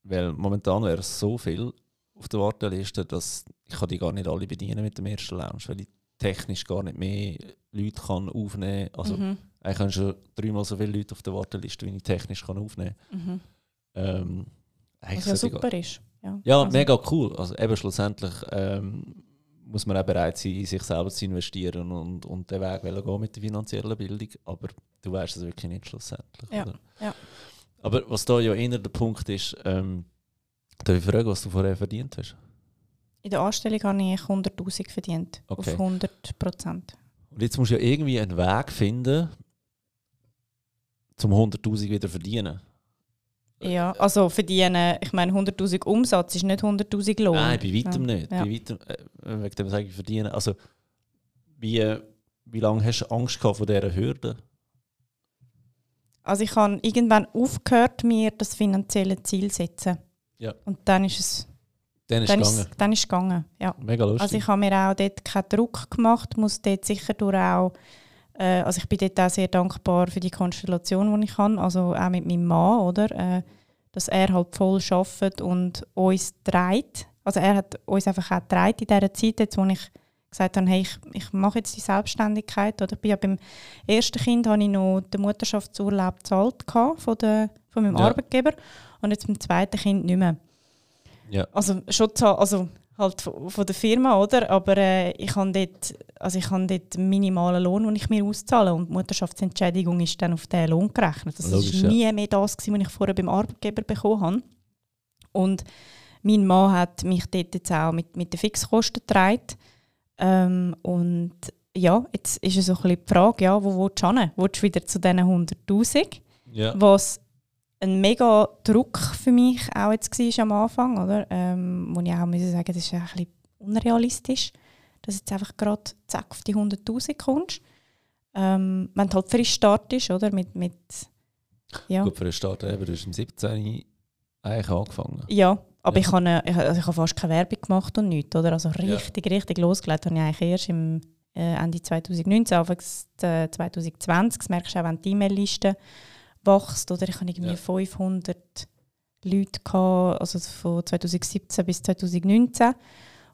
Weil momentan wäre es so viel auf der Warteliste, dass ich kann die gar nicht alle bedienen mit dem ersten Lounge, weil ich technisch gar nicht mehr Leute kann aufnehmen kann. Also mhm. ich habe schon dreimal so viele Leute auf der Warteliste, wie ich technisch kann aufnehmen Mhm. kann. Ähm, eigentlich Was ja super ist. Ja, Ja, Also, mega cool. Also eben schlussendlich ähm, muss man auch bereit sein, in sich selber zu investieren und, und den Weg gehen mit der finanziellen Bildung. Aber du weißt es wirklich nicht schlussendlich. Ja. Aber was da ja eher der Punkt ist, ähm, darf ich fragen, was du vorher verdient hast? In der Anstellung habe ich 100'000 verdient. Okay. Auf 100 Prozent. Und jetzt musst du ja irgendwie einen Weg finden, zum 100'000 wieder verdienen. Ja, also verdienen, ich meine 100'000 Umsatz ist nicht 100'000 Lohn. Nein, bei weitem ja. nicht. Ja. Bei weitem, äh, wegen dem sage ich verdienen. Also, wie, äh, wie lange hast du Angst gehabt vor dieser Hürde? Also ich habe irgendwann aufgehört, mir das finanzielle Ziel zu setzen. Ja. Und dann ist es Dann ist dann es ist, gegangen. es- dann ist es gegangen. Ja. Mega lustig. Also ich habe mir auch dort keinen Druck gemacht, muss dort sicher durch auch, äh, also ich bin dort auch sehr dankbar für die Konstellation, die ich habe, also auch mit meinem Mann, oder, äh, dass er halt voll arbeitet und uns trägt. Also er hat uns einfach auch getragen in dieser Zeit, jetzt, wo ich gesagt habe, hey, ich, ich mache jetzt die Selbstständigkeit. Oder ich bin ja beim ersten Kind habe ich noch den Mutterschaftsurlaub gezahlt von, der, von meinem Ja. Arbeitgeber und jetzt beim zweiten Kind nicht mehr. Ja. Also schon also halt von von der Firma, oder? Aber äh, ich habe dort, also ich habe dort minimalen Lohn, den ich mir auszahle und die Mutterschaftsentschädigung ist dann auf diesen Lohn gerechnet. Das Logisch, war ja. nie mehr das, gewesen, was ich vorher beim Arbeitgeber bekommen habe. Und mein Mann hat mich dort jetzt auch mit, mit den Fixkosten getragen. Ähm, und ja, jetzt ist es so ein bisschen die Frage, ja, wo willst du hin? Willst du wieder zu diesen 100'000? ja. was ein mega Druck für mich auch jetzt war am Anfang, oder? Ähm, wo ich auch muss sagen, das ist ein bisschen unrealistisch, dass jetzt einfach gerade zack auf die 100'000 kommst. Ähm, wenn du halt frisch startest, oder? Mit, mit, ja. Gut, für den Start eben, du hast im 17 eigentlich angefangen. ja, aber Ja. ich habe ich, also ich habe fast keine Werbung gemacht und nichts, oder? Also richtig, richtig losgelegt habe ich eigentlich erst im äh, Ende 2019, Anfang äh, 2020. Das merkst du auch, wenn die E-Mail-Liste wächst, oder? Ich habe irgendwie Ja. 500 Leute gehabt, also von 2017 bis 2019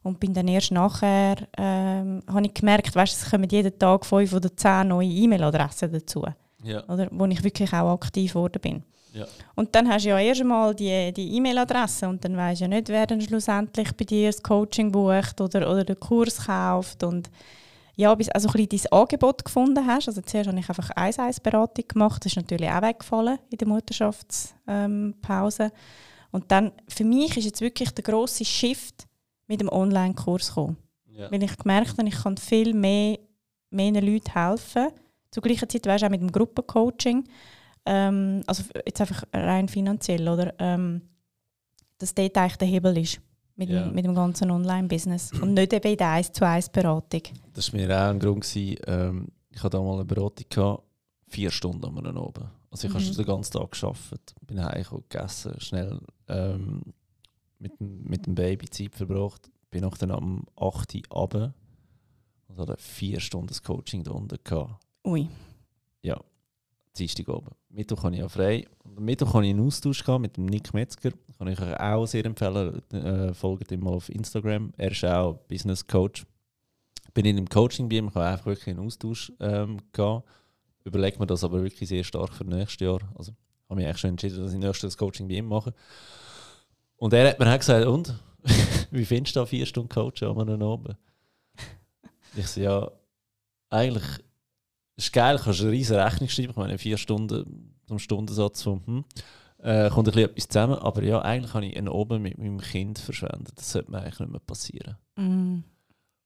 und bin dann erst nachher ähm, habe ich gemerkt, weißt, es kommen jeden Tag fünf oder zehn neue E-Mail-Adressen dazu, Ja. oder? Wo ich wirklich auch aktiv geworden bin. Ja. Und dann hast du ja erst einmal die, die E-Mail-Adresse und dann weisst du ja nicht, wer dann schlussendlich bei dir das Coaching bucht oder, oder den Kurs kauft. Und ja, bis also ein bisschen dein Angebot gefunden hast. Also zuerst habe ich einfach 1-1-Beratung gemacht. Das ist natürlich auch weggefallen in der Mutterschaftspause. Und dann, für mich ist jetzt wirklich der grosse Shift mit dem Online-Kurs gekommen. Ja. Weil ich gemerkt habe, ich kann viel mehr, mehr Leuten helfen. Zur gleichen Zeit weißt du auch mit dem Gruppencoaching. Ähm, also jetzt einfach rein finanziell, oder? Ähm, dass dort eigentlich der Hebel ist mit, Ja. dem, mit dem ganzen Online-Business. Und nicht eben in der 1 zu 1 Beratung. Das war mir auch ein Grund. Gewesen, ähm, ich hatte da mal eine Beratung, gehabt, vier Stunden am Abend. oben. Also ich Mhm. habe den ganzen Tag gearbeitet, bin heimgekommen, gegessen, schnell ähm, mit, dem- mit dem Baby Zeit verbracht, bin noch dann am 8 Uhr runter und hatte vier Stunden das Coaching da unten. Gehabt. Ui. Dienstag oben. Mittwoch habe ich ja frei. Und am Mittwoch habe ich einen Austausch gehabt mit dem Nick Metzger. Kann ich euch auch sehr empfehlen. Äh, folgt ihm auf Instagram. Er ist auch Business Coach. Bin in einem Coaching bei ihm, ich habe einfach wirklich einen Austausch ähm, gehabt. Überlege mir das aber wirklich sehr stark für nächstes Jahr. Also habe mich eigentlich schon entschieden, dass ich nächstes Coaching bei ihm mache. Und er hat mir auch gesagt, und? Wie findest du da vier Stunden Coach am Abend? Ich so, ja, eigentlich ist geil, kannst du eine riesige Rechnung schreiben. Ich meine, vier Stunden zum Stundensatz von, hm, äh, kommt ein bisschen etwas zusammen. Aber ja, eigentlich habe ich einen oben mit meinem Kind verschwendet. Das sollte mir eigentlich nicht mehr passieren. Mm.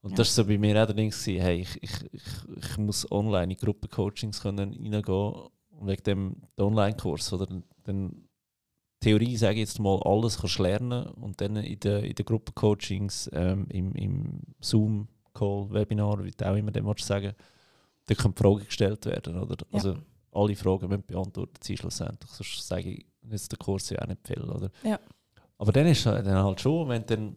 Und Ja. das war so bei mir auch der Ding, gewesen, hey, ich, ich, ich, ich muss online in Gruppencoachings können reingehen und wegen dem Online-Kurs. Oder dann, Theorie, sage ich jetzt mal, alles kannst du lernen und dann in den in den Gruppencoachings, ähm, im, im Zoom-Call, Webinar, wie du auch immer dem sagen da können Fragen gestellt werden. Oder? Ja. Also alle Fragen müssen beantwortet sein schlussendlich. Sonst sage ich jetzt den Kurs ja auch nicht viel. Oder? Ja. Aber dann ist es dann halt schon, wenn du dann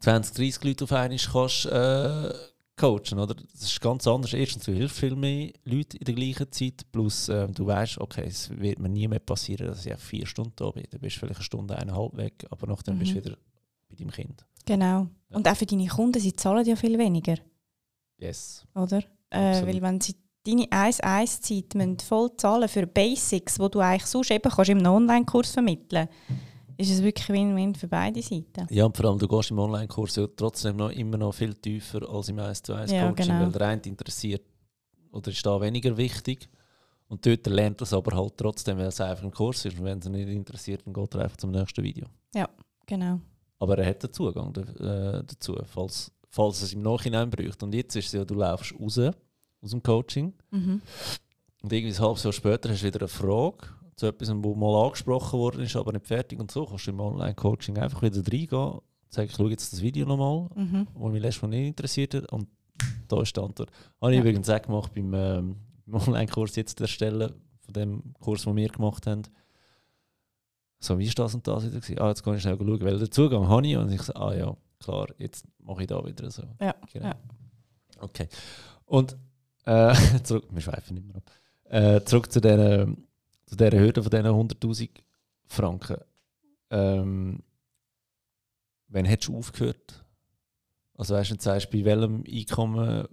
20, 30 Leute auf einmal kannst, äh, coachen, oder? Das ist ganz anders. Erstens, du hilfst viel mehr Leute in der gleichen Zeit, plus ähm, du weißt, okay, es wird mir nie mehr passieren, dass ich vier Stunden da bin. Dann bist du vielleicht eine Stunde, eineinhalb weg, aber nachdem bist du Mhm. wieder bei deinem Kind. Genau. Ja. Und auch für deine Kunden, sie zahlen ja viel weniger, Yes. oder? Äh, weil wenn sie deine 1-1-Zeit müssen voll zahlen für Basics, die du eigentlich sonst eben kannst im Online-Kurs vermitteln ist es wirklich Win-Win für beide Seiten. Ja, und vor allem, du gehst im Online-Kurs ja trotzdem noch immer noch viel tiefer als im 1 zu 1 Ja, Coaching, genau. weil der eine interessiert oder ist da weniger wichtig. Und dort lernt er es aber halt trotzdem, weil es einfach ein Kurs ist. Und wenn es nicht interessiert, dann geht er einfach zum nächsten Video. Genau. Aber er hat den Zugang äh, dazu, falls, falls es im Nachhinein braucht. Und jetzt ist es ja, du laufst raus aus dem Coaching Mhm. und irgendwie ein halbes Jahr später hast du wieder eine Frage zu etwas, wo mal angesprochen worden ist, aber nicht fertig. Und so kannst du im Online-Coaching einfach wieder reingehen und sagen, ich schaue jetzt das Video nochmal, Mhm. wo mich letztes Mal nicht interessiert hat. Und da ist die Antwort. Habe ich Ja. übrigens auch gemacht beim, ähm, beim Online-Kurs jetzt erstellen, von dem Kurs, den wir gemacht haben. So, wie ist das und das wieder? gewesen? Ah, jetzt kann ich schnell schauen, weil den Zugang habe ich. Und ich so, ah ja, klar, jetzt mache ich da wieder so. Ja, Genau. ja. Okay. Und äh, zurück, wir schweifen nicht mehr ab. Äh, zurück zu dieser, zu dieser Hürde von diesen 100'000 Franken. Ähm, wann hättest du aufgehört? Also weißt du, sagst, bei welchem Einkommen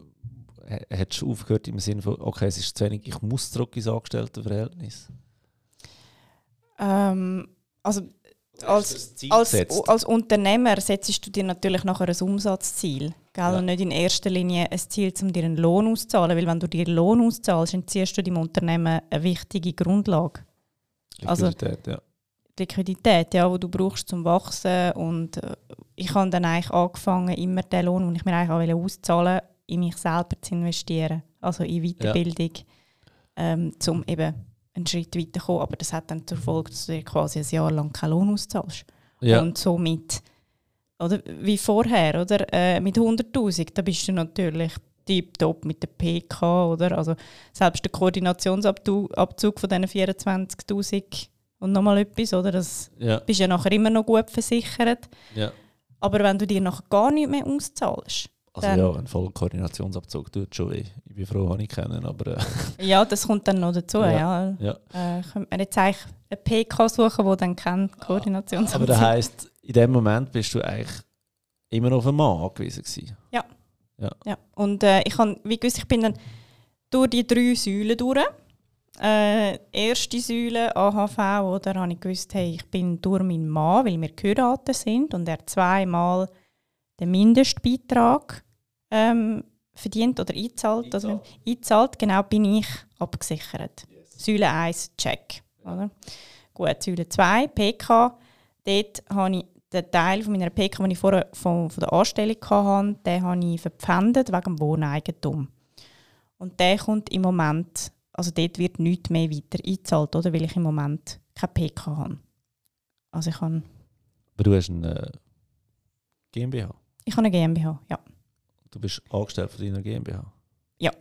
hättest du aufgehört im Sinne von, okay, es ist zu wenig, ich muss zurück ins Angestelltenverhältnis? Ähm, also als, als, als Unternehmer setzt du dir natürlich nachher ein Umsatzziel. Gell? Ja. Und nicht in erster Linie ein Ziel, um dir einen Lohn auszuzahlen. Weil wenn du dir Lohn auszahlst, entziehst du deinem Unternehmen eine wichtige Grundlage. also- Liquidität, ja. Liquidität, ja, die du brauchst zum Wachsen. Und äh, ich habe dann eigentlich angefangen, immer den Lohn, den ich mir eigentlich auch wollte auszahlen in mich selber zu investieren. Also in Weiterbildung, ähm, um eben einen Schritt weiterzukommen. Aber das hat dann zur Folge, dass du dir quasi ein Jahr lang keinen Lohn auszahlst. ja. Und somit, oder wie vorher, oder? Äh, mit 100'000, da bist du natürlich tiptop mit der PK, oder? Also selbst der Koordinationsabzug Abzug von diesen 24'000 und nochmal etwas, oder? Das ja, bist ja nachher immer noch gut versichert. ja. Aber wenn du dir nachher gar nichts mehr auszahlst, Also Dann- ja, ein Vollkoordinationsabzug tut schon weh. Ich bin froh, habe ich kennen, aber äh, ja, das kommt dann noch dazu, Ja. ja. ja. Äh, könnte man jetzt eigentlich eine PK suchen, die dann kennt, Koordinationsabzug. Aber das heisst, in dem Moment bist du eigentlich immer auf einen Mann angewiesen gewesen. Ja, und äh, ich, han, wie gewusst, ich bin dann durch die drei Säulen durch. Äh, erste Säule, AHV, oder, habe ich gewusst, hey, ich bin durch meinen Mann, weil wir geheiratet sind und er zweimal den Mindestbeitrag ähm, verdient oder eingezahlt. Also eingezahlt, genau, bin ich abgesichert. Yes. Säule 1, check. Oder? Gut, Säule 2, PK. Dort habe ich den Teil von meiner PK, den ich vorher von, von der Anstellung hatte, den habe ich verpfändet wegen dem Wohneigentum. Und der kommt im Moment, also dort wird nichts mehr weiter eingezahlt, oder? weil ich im Moment keine PK habe. Also ich habe... Aber du hast eine GmbH? Ich habe eine GmbH, ja. Du bist angestellt von deiner GmbH? Ja.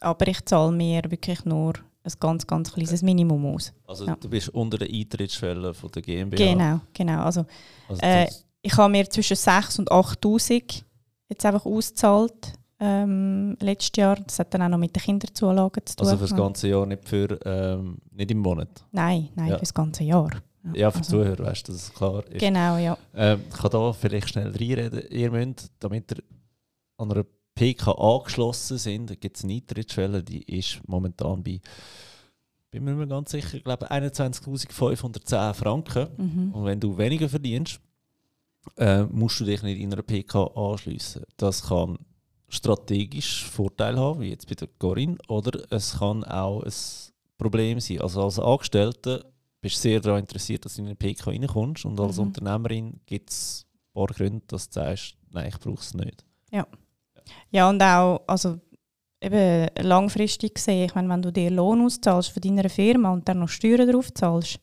Aber ich zahle mir wirklich nur ein ganz, ganz kleines Minimum aus. Also ja. du bist unter der Eintrittsschwelle von der GmbH? Genau, genau. Also, also äh, ich habe mir zwischen 6 und 8'000 jetzt einfach ausgezahlt ähm, letztes Jahr. Das hat dann auch noch mit den Kinderzulagen zu tun. Also für das ganze Jahr, nicht, für, ähm, nicht im Monat? Nein, nein, ja. für das ganze Jahr. Ja, ja für also. Zuhörer, weißt du, dass es klar ist. Genau, ja. Ähm, ich kann da vielleicht schnell reinreden. Ihr müsst, damit ihr an einer PK angeschlossen sind, gibt es eine Eintrittsschwelle, die ist momentan bei, bin mir nicht ganz sicher, ich glaube 21.510 Franken. Mhm. Und wenn du weniger verdienst, äh, musst du dich nicht in einer PK anschließen. Das kann strategisch Vorteil haben, wie jetzt bei der Corinne, oder es kann auch ein Problem sein. Also als Angestellte bist du sehr daran interessiert, dass du in eine PK reinkommst und als mhm. Unternehmerin gibt es ein paar Gründe, dass du sagst, nein, ich brauche es nicht. Ja. Ja, und auch, also eben langfristig gesehen, ich meine, wenn du dir Lohn auszahlst von deiner Firma und dann noch Steuern drauf zahlst,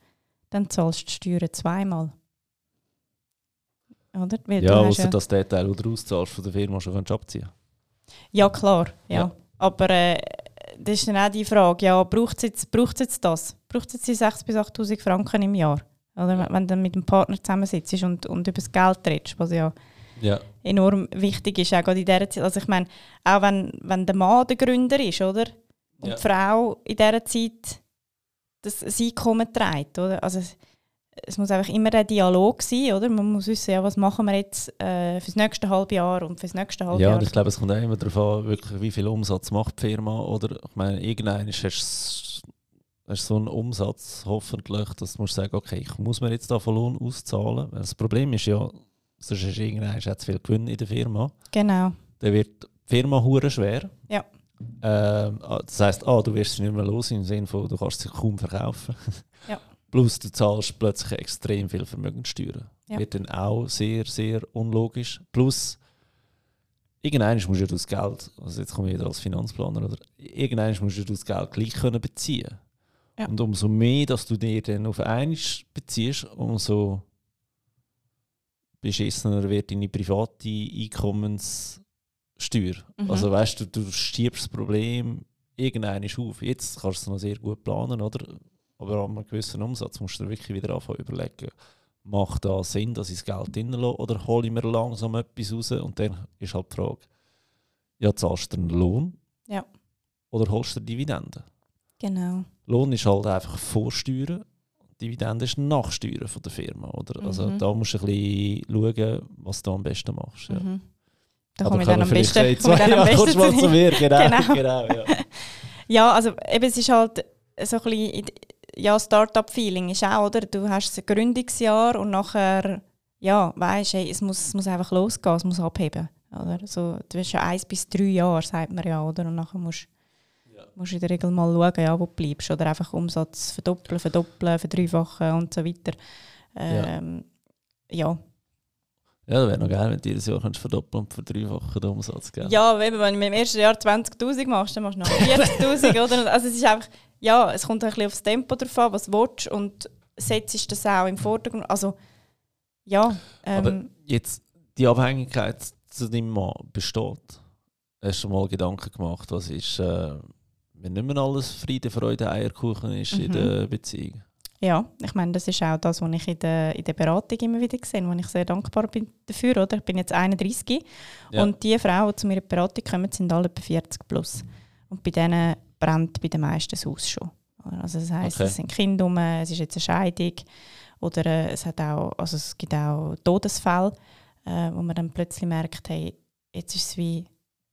dann zahlst du die Steuern zweimal. Oder? Weil ja, außer ja dass der Teil, den du auszahlst von der Firma schon abziehen. Ja, klar. Ja. ja. Aber äh, das ist dann auch die Frage, ja, braucht es jetzt, jetzt das? Braucht es jetzt die 6'000 bis 8'000 Franken im Jahr? Oder wenn du mit dem Partner zusammensitzt und, und über das Geld redest, was ja, ja, enorm wichtig ist, auch gerade in dieser Zeit. Also ich meine, auch wenn, wenn der Mann der Gründer ist, oder? Und ja. die Frau in dieser Zeit das, das Einkommen trägt, oder? Also es muss einfach immer ein Dialog sein, oder? Man muss wissen, ja, was machen wir jetzt äh, für das nächste halbe Jahr und für das nächste halbe ja, Jahr. Ja, ich glaube, es kommt auch immer darauf an, wirklich, wie viel Umsatz macht die Firma, oder? Ich meine, irgendwann hast du so einen Umsatz, hoffentlich, dass du musst sagen, okay, ich muss mir jetzt da Lohn auszahlen. Das Problem ist ja, sonst hast du irgendwann zu viel Gewinn in der Firma. Genau. Dann wird die Firma hure schwer. Ja. Ähm, das heisst, ah, du wirst sie nicht mehr los im Sinne von, du kannst sie kaum verkaufen. Ja. Plus du zahlst plötzlich extrem viel Vermögenssteuern. Ja. Wird dann auch sehr, sehr unlogisch. Plus, irgendwann musst du das Geld, also jetzt komme ich wieder als Finanzplaner, oder irgendwann musst du das Geld gleich können beziehen. Ja. Und umso mehr, dass du dir dann auf eins beziehst, umso beschissener wird deine private Einkommenssteuer. Mhm. Also weißt du, du schiebst das Problem irgendwann auf. Jetzt kannst du es noch sehr gut planen, oder? Aber an einem gewissen Umsatz musst du dir wirklich wieder anfangen überlegen, macht das Sinn, dass ich das Geld drin lasse, oder hole ich mir langsam etwas raus? Und dann ist halt die Frage, ja, zahlst du einen Lohn? Ja. Oder holst du Dividenden? Genau. Lohn ist halt einfach Vorsteuern, Dividende ist Nachsteuern von der Firma, oder? Also mhm. Also da musst du ein bisschen schauen, was du am besten machst. Ja. Mhm. Da komme ich dann am besten, zwei, dann am ja, besten mal zu mir, genau. genau. genau ja. ja, also eben, es ist halt so ein bisschen ja, Startup-Feeling ist auch, oder? Du hast ein Gründungsjahr und nachher, ja, weißt du, es, muss, es muss einfach losgehen, es muss abheben. Oder? So, du hast ja eins bis drei Jahre, sagt man ja, oder? Und nachher musst. Musst in der Regel mal schauen, ja, wo du bleibst. Oder einfach Umsatz verdoppeln, verdoppeln, verdreifachen und so weiter. Ähm, ja. ja. Ja, das wäre noch geil, wenn du jedes Jahr verdoppeln und verdreifachen den Umsatz geben. Ja, wenn du im ersten Jahr 20'000 machst, dann machst du noch 40'000, oder? Also es ist einfach, ja, es kommt ein bisschen aufs Tempo drauf an, was du willst und setzt das auch im Vordergrund. Also, ja. Ähm, Aber jetzt, die Abhängigkeit zu deinem Mann besteht. Hast du mal Gedanken gemacht, was ist, äh, wenn nicht mehr alles Friede, Freude, Eierkuchen ist mhm. in der Beziehung? Ja, ich meine, das ist auch das, was ich in der, in der Beratung immer wieder sehe, wo ich sehr dankbar bin dafür. Oder? Ich bin jetzt 31 ja. und die Frauen, die zu mir in die Beratung kommen, sind alle bei 40 plus. Und bei denen brennt bei den meisten das Haus schon. Also das heisst, okay. es sind Kinder rum, es ist jetzt eine Scheidung oder äh, es, hat auch, also es gibt auch Todesfälle, äh, wo man dann plötzlich merkt, hey, jetzt ist es wie,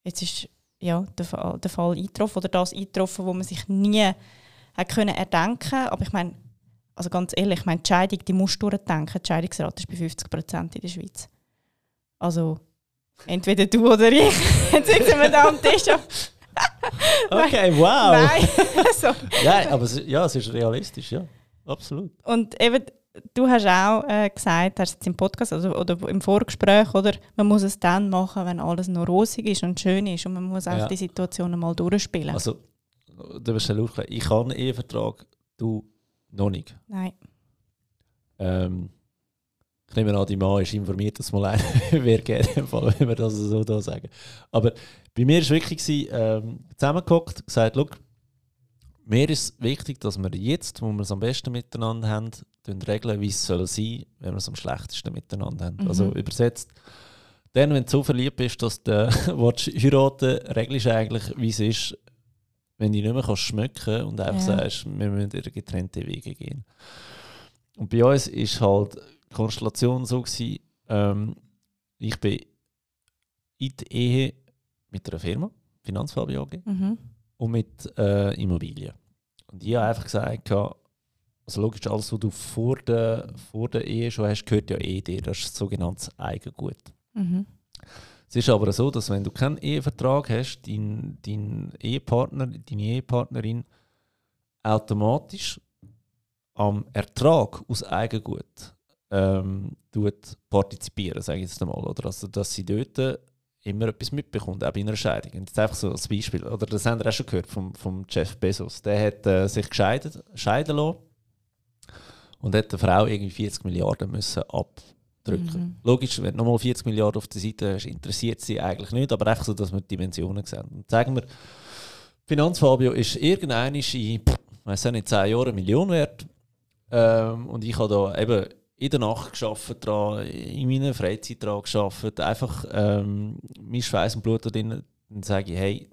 jetzt ist ja, der, Fall, der Fall eingetroffen oder das eingetroffen, wo man sich nie hat können erdenken Aber ich meine, also ganz ehrlich, ich meine, die Scheidung, die musst du durchdenken. Die Scheidungsrate ist bei 50 Prozent in der Schweiz. Also, Entweder du oder ich. Jetzt sitzen wir da am Tisch. Okay, wow. Nein. so. Ja, aber es, ja, es ist realistisch, ja. Absolut. Und eben, du hast auch äh, gesagt, hast jetzt im Podcast also, oder im Vorgespräch, oder man muss es dann machen, wenn alles noch rosig ist und schön ist und man muss auch Ja. die Situation mal durchspielen. Also, du wirst ja aufklären, ich habe einen Ehevertrag, du noch nicht. Nein. Ähm, ich nehme an, die Mann ist informiert, dass mal einer im Fall, wenn wir das so da sagen. Aber bei mir war es wirklich, ähm, zusammengehockt, gesagt, schau, mir ist wichtig, dass wir jetzt, wo wir es am besten miteinander haben, regeln, wie es soll sein, wenn wir es am schlechtesten miteinander haben. Mhm. Also übersetzt, dann, wenn du so verliebt bist, dass du heiraten regelst eigentlich, wie es ist, wenn du nicht mehr kannst schmecken und einfach Ja. sagst, wir müssen in getrennte Wege gehen. Und bei uns ist halt die Konstellation so gewesen, ähm, ich bin in die Ehe mit einer Firma, Finanzfabio AG, Mhm. Und mit äh, Immobilien. Und ich habe einfach gesagt, also logisch, alles, was du vor der, vor der Ehe schon hast, gehört ja eh dir. Das ist sogenanntes Eigengut. Mhm. Es ist aber so, dass wenn du keinen Ehevertrag hast, dein, dein Ehepartner, deine Ehepartnerin automatisch am Ertrag aus Eigengut ähm, partizipieren, sage ich jetzt einmal. Oder also, dass sie dort immer etwas mitbekommt, auch bei einer Scheidung. Und jetzt einfach so als Beispiel, oder das haben wir auch schon gehört vom, vom Jeff Bezos. Der hat äh, sich gescheidet, scheiden lassen und hat der Frau irgendwie 40 Milliarden müssen abdrücken. Mhm. Logisch, wenn du nochmal 40 Milliarden auf der Seite hast, interessiert sie eigentlich nicht, aber einfach so, dass wir die Dimensionen sehen. Und sagen wir, Finanzfabio ist irgendein in, ich weiß nicht, 10 Jahren eine Million wert. Ähm, und ich habe da eben in der Nacht geschafft dran, in meiner Freizeit dran geschafft, einfach ähm, mein Schweiß und Blut da drin. Dann sage ich, hey,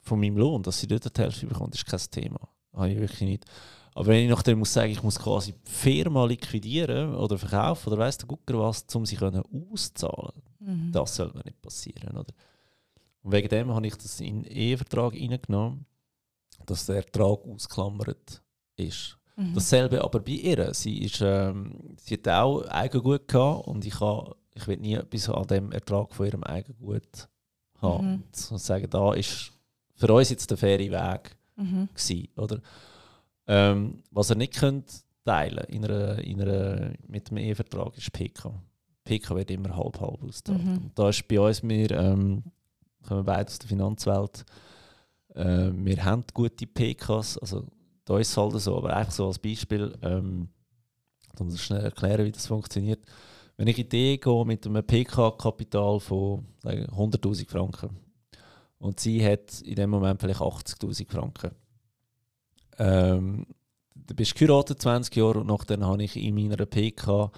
von meinem Lohn, dass sie dort die Hälfte bekommt, ist kein Thema. Habe ich wirklich nicht. Aber wenn ich nachher muss sagen, ich muss quasi die Firma liquidieren oder verkaufen oder weiss der Gucker was, um sie können auszahlen, Mhm. das soll mir nicht passieren. Oder? Und wegen dem habe ich das in den Ehevertrag reingenommen, dass der Ertrag ausklammert ist. Mhm. Dasselbe aber bei ihr. Sie, ist, ähm, sie hat auch Eigengut gehabt und ich, ich will nie etwas an dem Ertrag von ihrem Eigengut haben. Mhm. Und sagen, da ist für uns jetzt der faire Weg Mhm. gewesen, oder? Ähm, was ihr nicht könnt teilen in einer, in einer, mit dem Ehevertrag ist PK. PK wird immer halb-halb ausgezahlt. Mhm. Und Da ist bei uns, wir ähm, kommen beide aus der Finanzwelt, äh, wir haben gute PKs, also da ist es halt so, aber einfach so als Beispiel, ähm, da muss ich schnell erklären, wie das funktioniert. Wenn ich in die Ehe gehe mit einem PK-Kapital von sagen wir, 100'000 Franken und sie hat in dem Moment vielleicht 80'000 Franken, ähm, du bist geheiratet 20 Jahre und nachher habe ich in meiner PK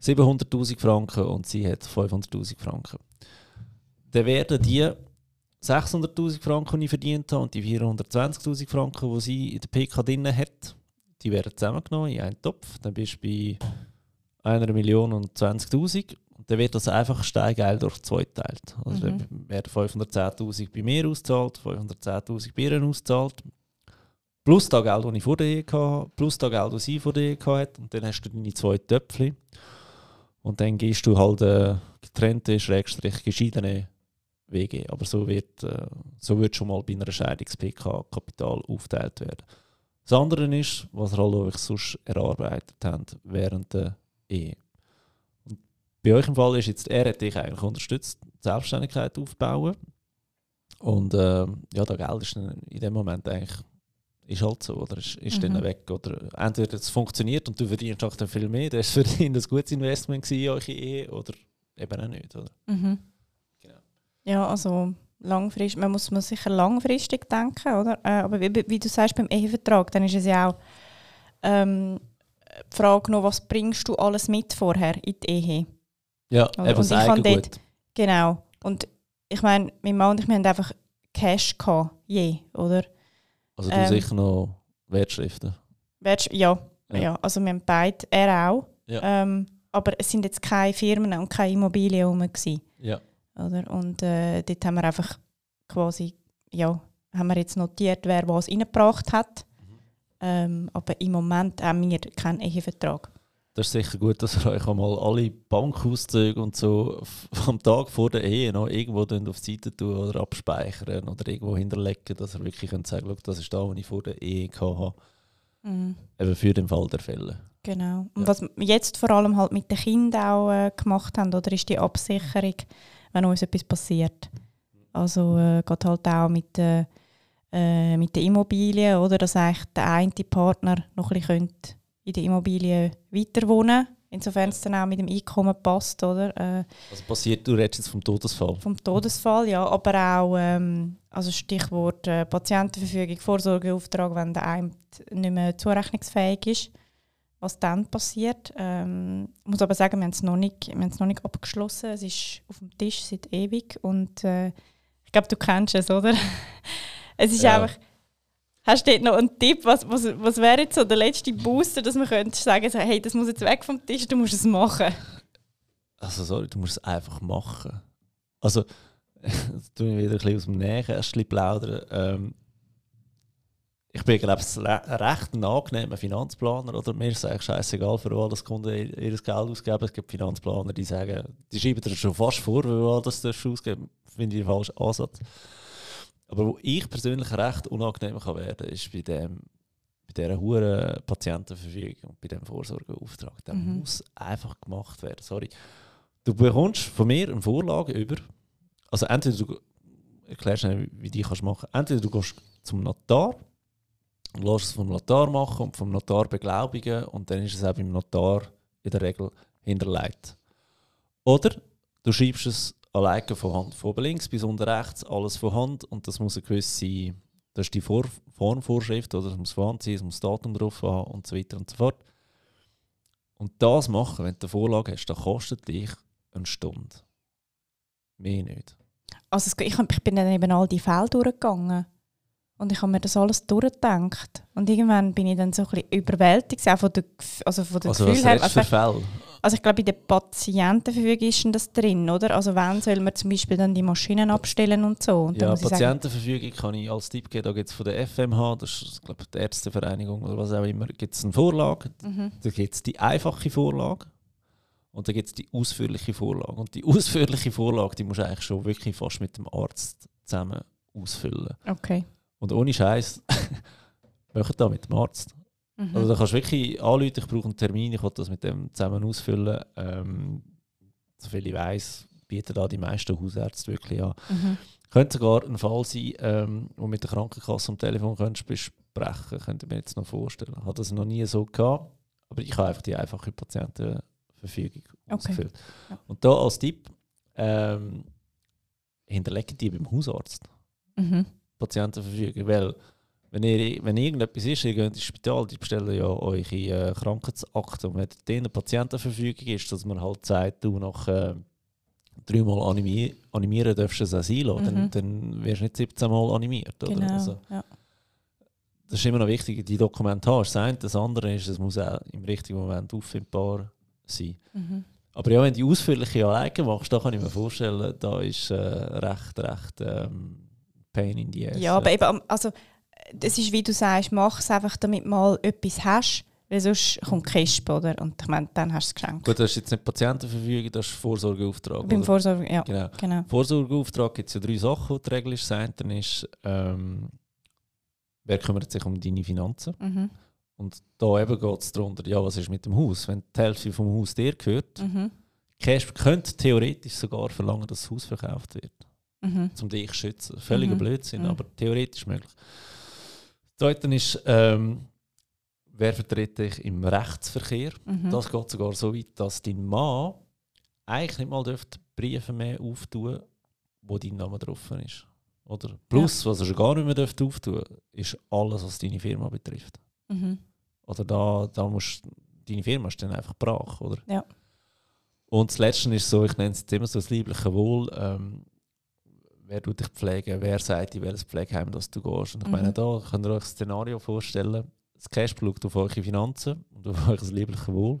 700'000 Franken und sie hat 500'000 Franken. Dann werden die 600'000 Franken, die ich verdient habe, und die 420'000 Franken, die sie in der PK drin hat, die werden zusammengenommen in einen Topf. Dann bist du bei einer Million und 20'000 und dann wird das einfach steigeil durch zwei geteilt. Also Mhm. dann werden 510'000 bei mir ausgezahlt, 510'000 bei ihr ausgezahlt. Plus das Geld, das ich vor der Ehe hatte, plus das Geld, das sie vor der Ehe hatte. Und dann hast du deine zwei Töpfchen. Und dann gehst du halt äh, getrennte, schrägstrich geschiedene Wege. Aber so wird, äh, so wird schon mal bei einer Scheidung das PK-Kapital aufgeteilt werden. Das andere ist, was halt euch sonst erarbeitet haben während der Ehe. Und bei euch im Fall ist jetzt, er hat dich eigentlich unterstützt, die Selbstständigkeit aufbauen. Und äh, ja, das Geld ist dann in dem Moment eigentlich ist halt so, oder ist, ist Mhm. dann weg. Oder entweder es funktioniert und du verdienst auch dann viel mehr, das war für ihn ein gutes Investment in eure Ehe, oder eben auch nicht. Oder? Mhm. Ja, also langfristig, man muss man sicher langfristig denken, oder? Äh, aber wie, wie du sagst beim Ehevertrag, dann ist es ja auch ähm, die Frage noch, was bringst du alles mit vorher in die Ehe? Ja, Oder? eben Und Eigengut. Genau. Und ich meine, mein Mann und ich wir haben einfach Cash gehabt, je, oder? Also du ähm, sicher noch Wertschriften. Wertsch- Ja, Ja. ja. also wir haben beide, er auch. Ja. Ähm, aber es sind jetzt keine Firmen und keine Immobilien rum. Gewesen, Ja. Oder? Und äh, dort haben wir einfach quasi, ja, haben wir jetzt notiert, wer was reingebracht hat. Mhm. Ähm, aber im Moment haben wir keinen Ehevertrag. das ist sicher gut, dass ihr euch einmal alle Bankauszüge und so am Tag vor der Ehe noch irgendwo auf die Seite tun oder abspeichern oder irgendwo hinterlegen, dass ihr wirklich könnt sagen könnt, das ist da, was ich vor der Ehe hatte. Mhm. Eben für den Fall der Fälle. Genau. Und ja. was wir jetzt vor allem halt mit den Kindern auch äh, gemacht haben, oder ist die Absicherung, wenn uns etwas passiert. Also äh, geht halt auch mit, äh, mit den Immobilien, oder? Dass eigentlich der eine Partner noch ein bisschen in der Immobilie weiter wohnen Insofern es dann auch mit dem Einkommen passt, oder? Äh, Was passiert? Du redest jetzt vom Todesfall. Vom Todesfall, ja. Aber auch, ähm, also Stichwort äh, Patientenverfügung, Vorsorgeauftrag, wenn der einem nicht mehr zurechnungsfähig ist, was dann passiert. Ähm, ich muss aber sagen, wir haben es noch, nicht, wir noch nicht abgeschlossen. Es ist auf dem Tisch seit ewig und äh, ich glaube, du kennst es, oder? es ist ja. einfach Hast du dort noch einen Tipp? Was, was, was wäre jetzt so der letzte Booster, dass man könnte sagen hey, das muss jetzt weg vom Tisch, du musst es machen? Also sorry, du musst es einfach machen. Also, jetzt tue ich wieder ein bisschen aus dem Nähkästchen plaudern. Ähm, ich bin, glaube ich, recht ein angenehmer Finanzplaner. Oder mir ist es eigentlich scheißegal, für was Kunden ihr Geld ausgeben. Es gibt Finanzplaner, die sagen, die schreiben dir schon fast vor, was das ausgeben Finde ich den falschen Ansatz. Aber wo ich persönlich recht unangenehm kann werden ist bei dem bei dieser hohen Patientenverfügung und bei diesem Vorsorgeauftrag. Der mhm. muss einfach gemacht werden. Sorry. Du bekommst von mir eine Vorlage über. Also entweder du erklärst nicht, wie die kannst machen. Entweder du gehst zum Notar lässt es vom Notar machen und vom Notar beglaubigen und dann ist es auch beim Notar in der Regel hinterlegt. Oder du schreibst es alleine von Hand. Von links bis unten rechts alles von Hand und das muss eine gewisse, das ist die Vor Formvorschrift, oder? das muss von Hand sein, es muss Datum drauf haben und so weiter und so fort. Und das machen, wenn du eine Vorlage hast, das kostet dich eine Stunde. Mehr nicht. Also ich bin dann eben all die Fälle durchgegangen. Und ich habe mir das alles durchgedacht. Und irgendwann bin ich dann so ein bisschen überwältigt, auch von der, also von der also Gefühl her. Also, Fälle? also ich glaube, in der Patientenverfügung ist das drin, oder? Also wann soll man zum Beispiel dann die Maschinen abstellen und so? Und ja, Patientenverfügung kann ich als Tipp geben. Da gibt es von der FMH, das ist glaube ich, die Ärztevereinigung oder was auch immer, gibt es eine Vorlage. Mhm. Da gibt es die einfache Vorlage. Und dann gibt es die ausführliche Vorlage. Und die ausführliche Vorlage, die musst du eigentlich schon wirklich fast mit dem Arzt zusammen ausfüllen. Okay. Und ohne Scheiß, machen da mit dem Arzt. Mhm. Also da kannst du wirklich anrufen, ich brauche einen Termin, ich will das mit dem zusammen ausfüllen. Ähm, soviel ich weiß, bieten da die meisten Hausärzte wirklich an. Mhm. Könnte sogar ein Fall sein, ähm, wo mit der Krankenkasse am Telefon könntest besprechen könnte ich mir jetzt noch vorstellen. Habe das noch nie so gehabt, aber ich habe einfach die einfache Patientenverfügung okay. ausgefüllt. Ja. Und da als Tipp, ähm, hinterlegen die beim Hausarzt. Mhm. Patientenverfügung. Weil, wenn, ihr, wenn irgendetwas ist, ihr geht ins Spital, die bestellen ja eure äh, Krankheitsakte. Und wenn eine Patientenverfügung ist, dass man halt sagt, du nach äh, dreimal animier animieren darfst du ein Asilo, mhm. dann, dann wirst du nicht 17 Mal animiert. Oder? Genau, also, ja. Das ist immer noch wichtig, die Dokumente hast. Das eine, das andere ist, es muss auch im richtigen Moment auffindbar sein. Mhm. Aber ja, wenn du ausführliche alleine machst, da kann ich mir vorstellen, da ist äh, recht, recht ähm, Pain in the ass. Ja, aber eben, also, das ist wie du sagst, mach es einfach, damit mal etwas hast, weil sonst kommt Kisp, oder? Und ich meine, dann hast du es geschenkt. Gut, das ist jetzt nicht Patientenverfügung, das ist Vorsorgeauftrag. Beim Vorsorge, ja. Genau. genau. Vorsorgeauftrag gibt es ja drei Sachen, die die Regel ist. Das eine ist, ähm, wer kümmert sich um deine Finanzen? Mhm. Und da eben geht es darunter, ja, was ist mit dem Haus? Wenn die Hälfte vom Haus dir gehört, mhm. könnte theoretisch sogar verlangen, dass das Haus verkauft wird mhm. um dich zu schützen. Völliger mhm. Blödsinn, mhm. aber theoretisch möglich. Zweitens ist, ähm, wer vertritt dich im Rechtsverkehr? Mhm. Das geht sogar so weit, dass dein Mann eigentlich nicht mal dürfte Briefe mehr auftun wo dein Name drauf ist. Oder plus, ja. was er schon gar nicht mehr dürfte auftun ist alles, was deine Firma betrifft. Mhm. Oder da, da musst deine Firma ist dann einfach brach, oder? Ja. Und das Letzte ist so, ich nenne es jetzt immer so das liebliche Wohl. Ähm, wer tut dich pflegen, wer sagt in welches Pflegeheim dass du gehst. Und ich mhm. meine, da könnt ihr euch ein Szenario vorstellen, das Cash schaut auf eure Finanzen und auf euer liebliches Wohl.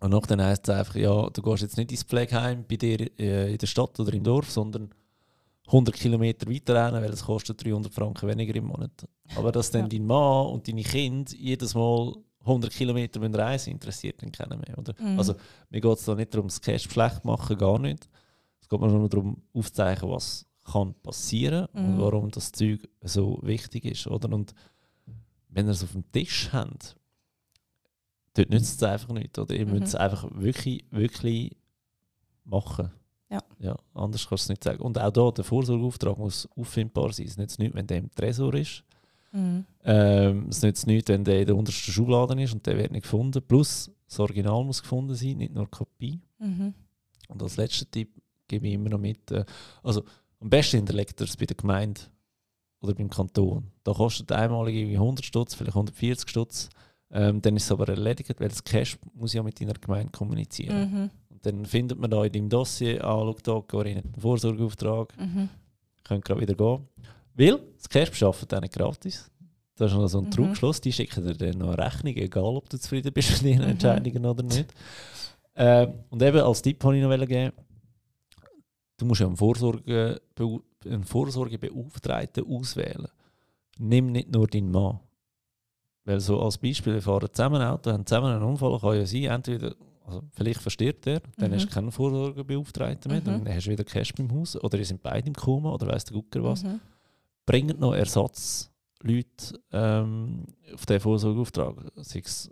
Und nachher heisst es einfach, ja, du gehst jetzt nicht ins Pflegeheim bei dir äh, in der Stadt oder im Dorf, sondern 100 Kilometer weiter rennen, weil es kostet 300 Franken weniger im Monat. Aber dass dann ja. dein Mann und deine Kinder jedes Mal 100 Kilometer reisen interessiert dann keinen mehr. Oder? Mhm. Also mir geht es da nicht darum, das Cash schlecht machen, gar nicht. Es geht mir nur darum, aufzuzeigen, was kann passieren und Mhm. warum das Zeug so wichtig ist. Oder? Und wenn ihr es auf dem Tisch habt, dort nützt es einfach nicht. Oder? Ihr Mhm. müsst es einfach wirklich, wirklich machen. Ja. ja. Anders kannst du es nicht sagen. Und auch da, der Vorsorgeauftrag muss auffindbar sein. Es nützt nichts, wenn der im Tresor ist. Mhm. Ähm, es nützt nichts, wenn der in der untersten Schublade ist und der wird nicht gefunden. Plus, das Original muss gefunden sein, nicht nur die Kopie. Mhm. Und als letzter Tipp gebe ich immer noch mit, äh, also am besten hinterlegt er es bei der Gemeinde oder beim Kanton. Da kostet einmalig irgendwie 100 Stutz, vielleicht 140 Stutz. Ähm, dann ist es aber erledigt, weil das Cash muss ja mit deiner Gemeinde kommunizieren. Mhm. Und dann findet man da in deinem Dossier, ah, schau da, hat einen Vorsorgeauftrag, Mhm. könnt gerade wieder gehen. Weil das Cash beschaffen dann nicht gratis. Das ist noch so ein Mhm. Trugschluss. Die schicken dir dann noch eine Rechnung, egal ob du zufrieden bist mit ihren Mhm. Entscheidungen oder nicht. Ähm, und eben als Tipp wollte ich noch geben, du musst ja einen, Vorsorge, einen Vorsorgebeauftragten auswählen. Nimm nicht nur deinen Mann. Weil so als Beispiel, wir fahren zusammen Auto, haben zusammen einen Unfall, kann ja sein, entweder, also vielleicht verstirbt er, dann Mhm. hast du keinen Vorsorgebeauftragten mehr, Mhm. dann hast du wieder Cash beim Haus, oder ihr sind beide im Koma, oder weiss der Gucker was. Mhm. Bringt noch Ersatzleute ähm, auf den Vorsorgeauftrag. Sei es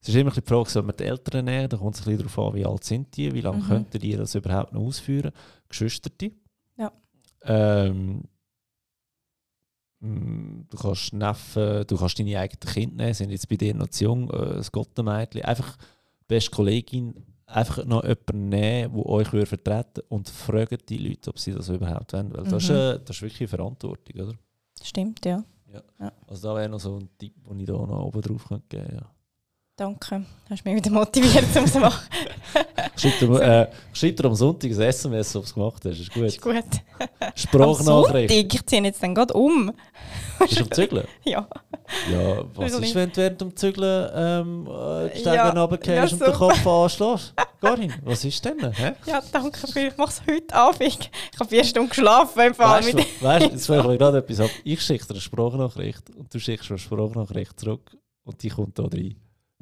es ist immer ein die Frage, soll man die Eltern nehmen? Da kommt es ein bisschen darauf an, wie alt sind die, wie lange Mhm. könnten die das überhaupt noch ausführen? Geschwisterte. Ja. Ähm, mm, du kannst Neffen, du kannst deine eigenen Kinder nehmen, sind jetzt bei dir noch zu jung, äh, das Gottenmädchen. Einfach beste Kollegin, einfach noch jemanden nehmen, der euch würde vertreten und fragt die Leute, ob sie das überhaupt wollen. Weil das, ist, Mhm. äh, das ist wirklich Verantwortung, oder? Stimmt, ja. Also da wäre noch so ein Tipp, den ich da noch oben drauf könnte geben könnte. Ja. Danke. Hast mich wieder motiviert, um es zu machen. Dir, äh, schreibt dir am Sonntag ein SMS, ob du es gemacht hast. Ist gut. Ist gut. Sprachnachricht. Sonntag, ich ziehe jetzt dann gerade um. Bist du am Zügeln? Ja. Ja, was ist, wenn du während dem Zügeln ähm, äh, die Stege Ja, runtergehst ja, und den. Kopf anschlägst? Garin, was ist denn? Hä? ja, danke Ich mache es heute Abend. Ich habe vier Stunden geschlafen im Fall. Weißt du, weißt, du, jetzt will ich gerade etwas ab. Ich schicke dir eine Sprachnachricht und du schickst mir eine Sprachnachricht zurück und die kommt da rein.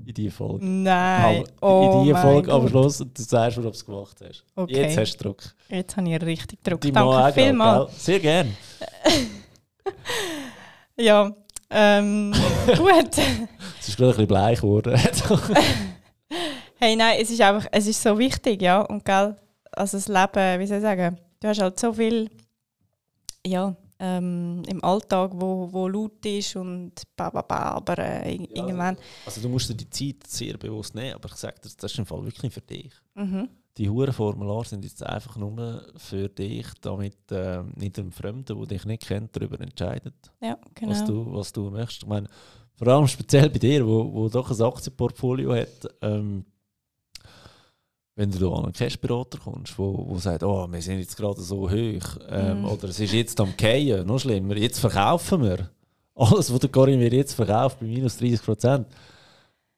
In die Folge. Nein. Oh in die mein Folge am. Schluss und du sagst mir, ob du es gemacht hast. Okay. Jetzt hast du Druck. Jetzt habe ich richtig Druck. Die Mann Danke gerade, vielmals. gell? Sehr gern. Ja, ähm, gut. Es ist gerade ein bisschen bleich geworden. Hey, nein, es ist einfach, es ist so wichtig, ja. Und gell, also das Leben, wie soll ich sagen, du hast halt so viel, ja, ähm, im Alltag, wo, wo laut ist und ba, ba, ba, aber äh, Ja. irgendwann, also du musst dir die Zeit sehr bewusst nehmen, aber ich sage dir, das ist im Fall wirklich für dich. mhm. Die hohen Formulare sind jetzt einfach nur für dich, damit äh, nicht ein Fremder, der dich nicht kennt, darüber entscheidet, ja, genau. was, du, was du möchtest. Ich meine, vor allem speziell bei dir, wo, wo doch ein Aktienportfolio hat, ähm, wenn du an einen Cashberater kommst, wo, wo sagt, oh, wir sind jetzt gerade so hoch, ähm, Mhm. oder es ist jetzt am Gehen, noch schlimmer, jetzt verkaufen wir. Alles, was der Karin mir jetzt verkauft, bei minus 30 Prozent.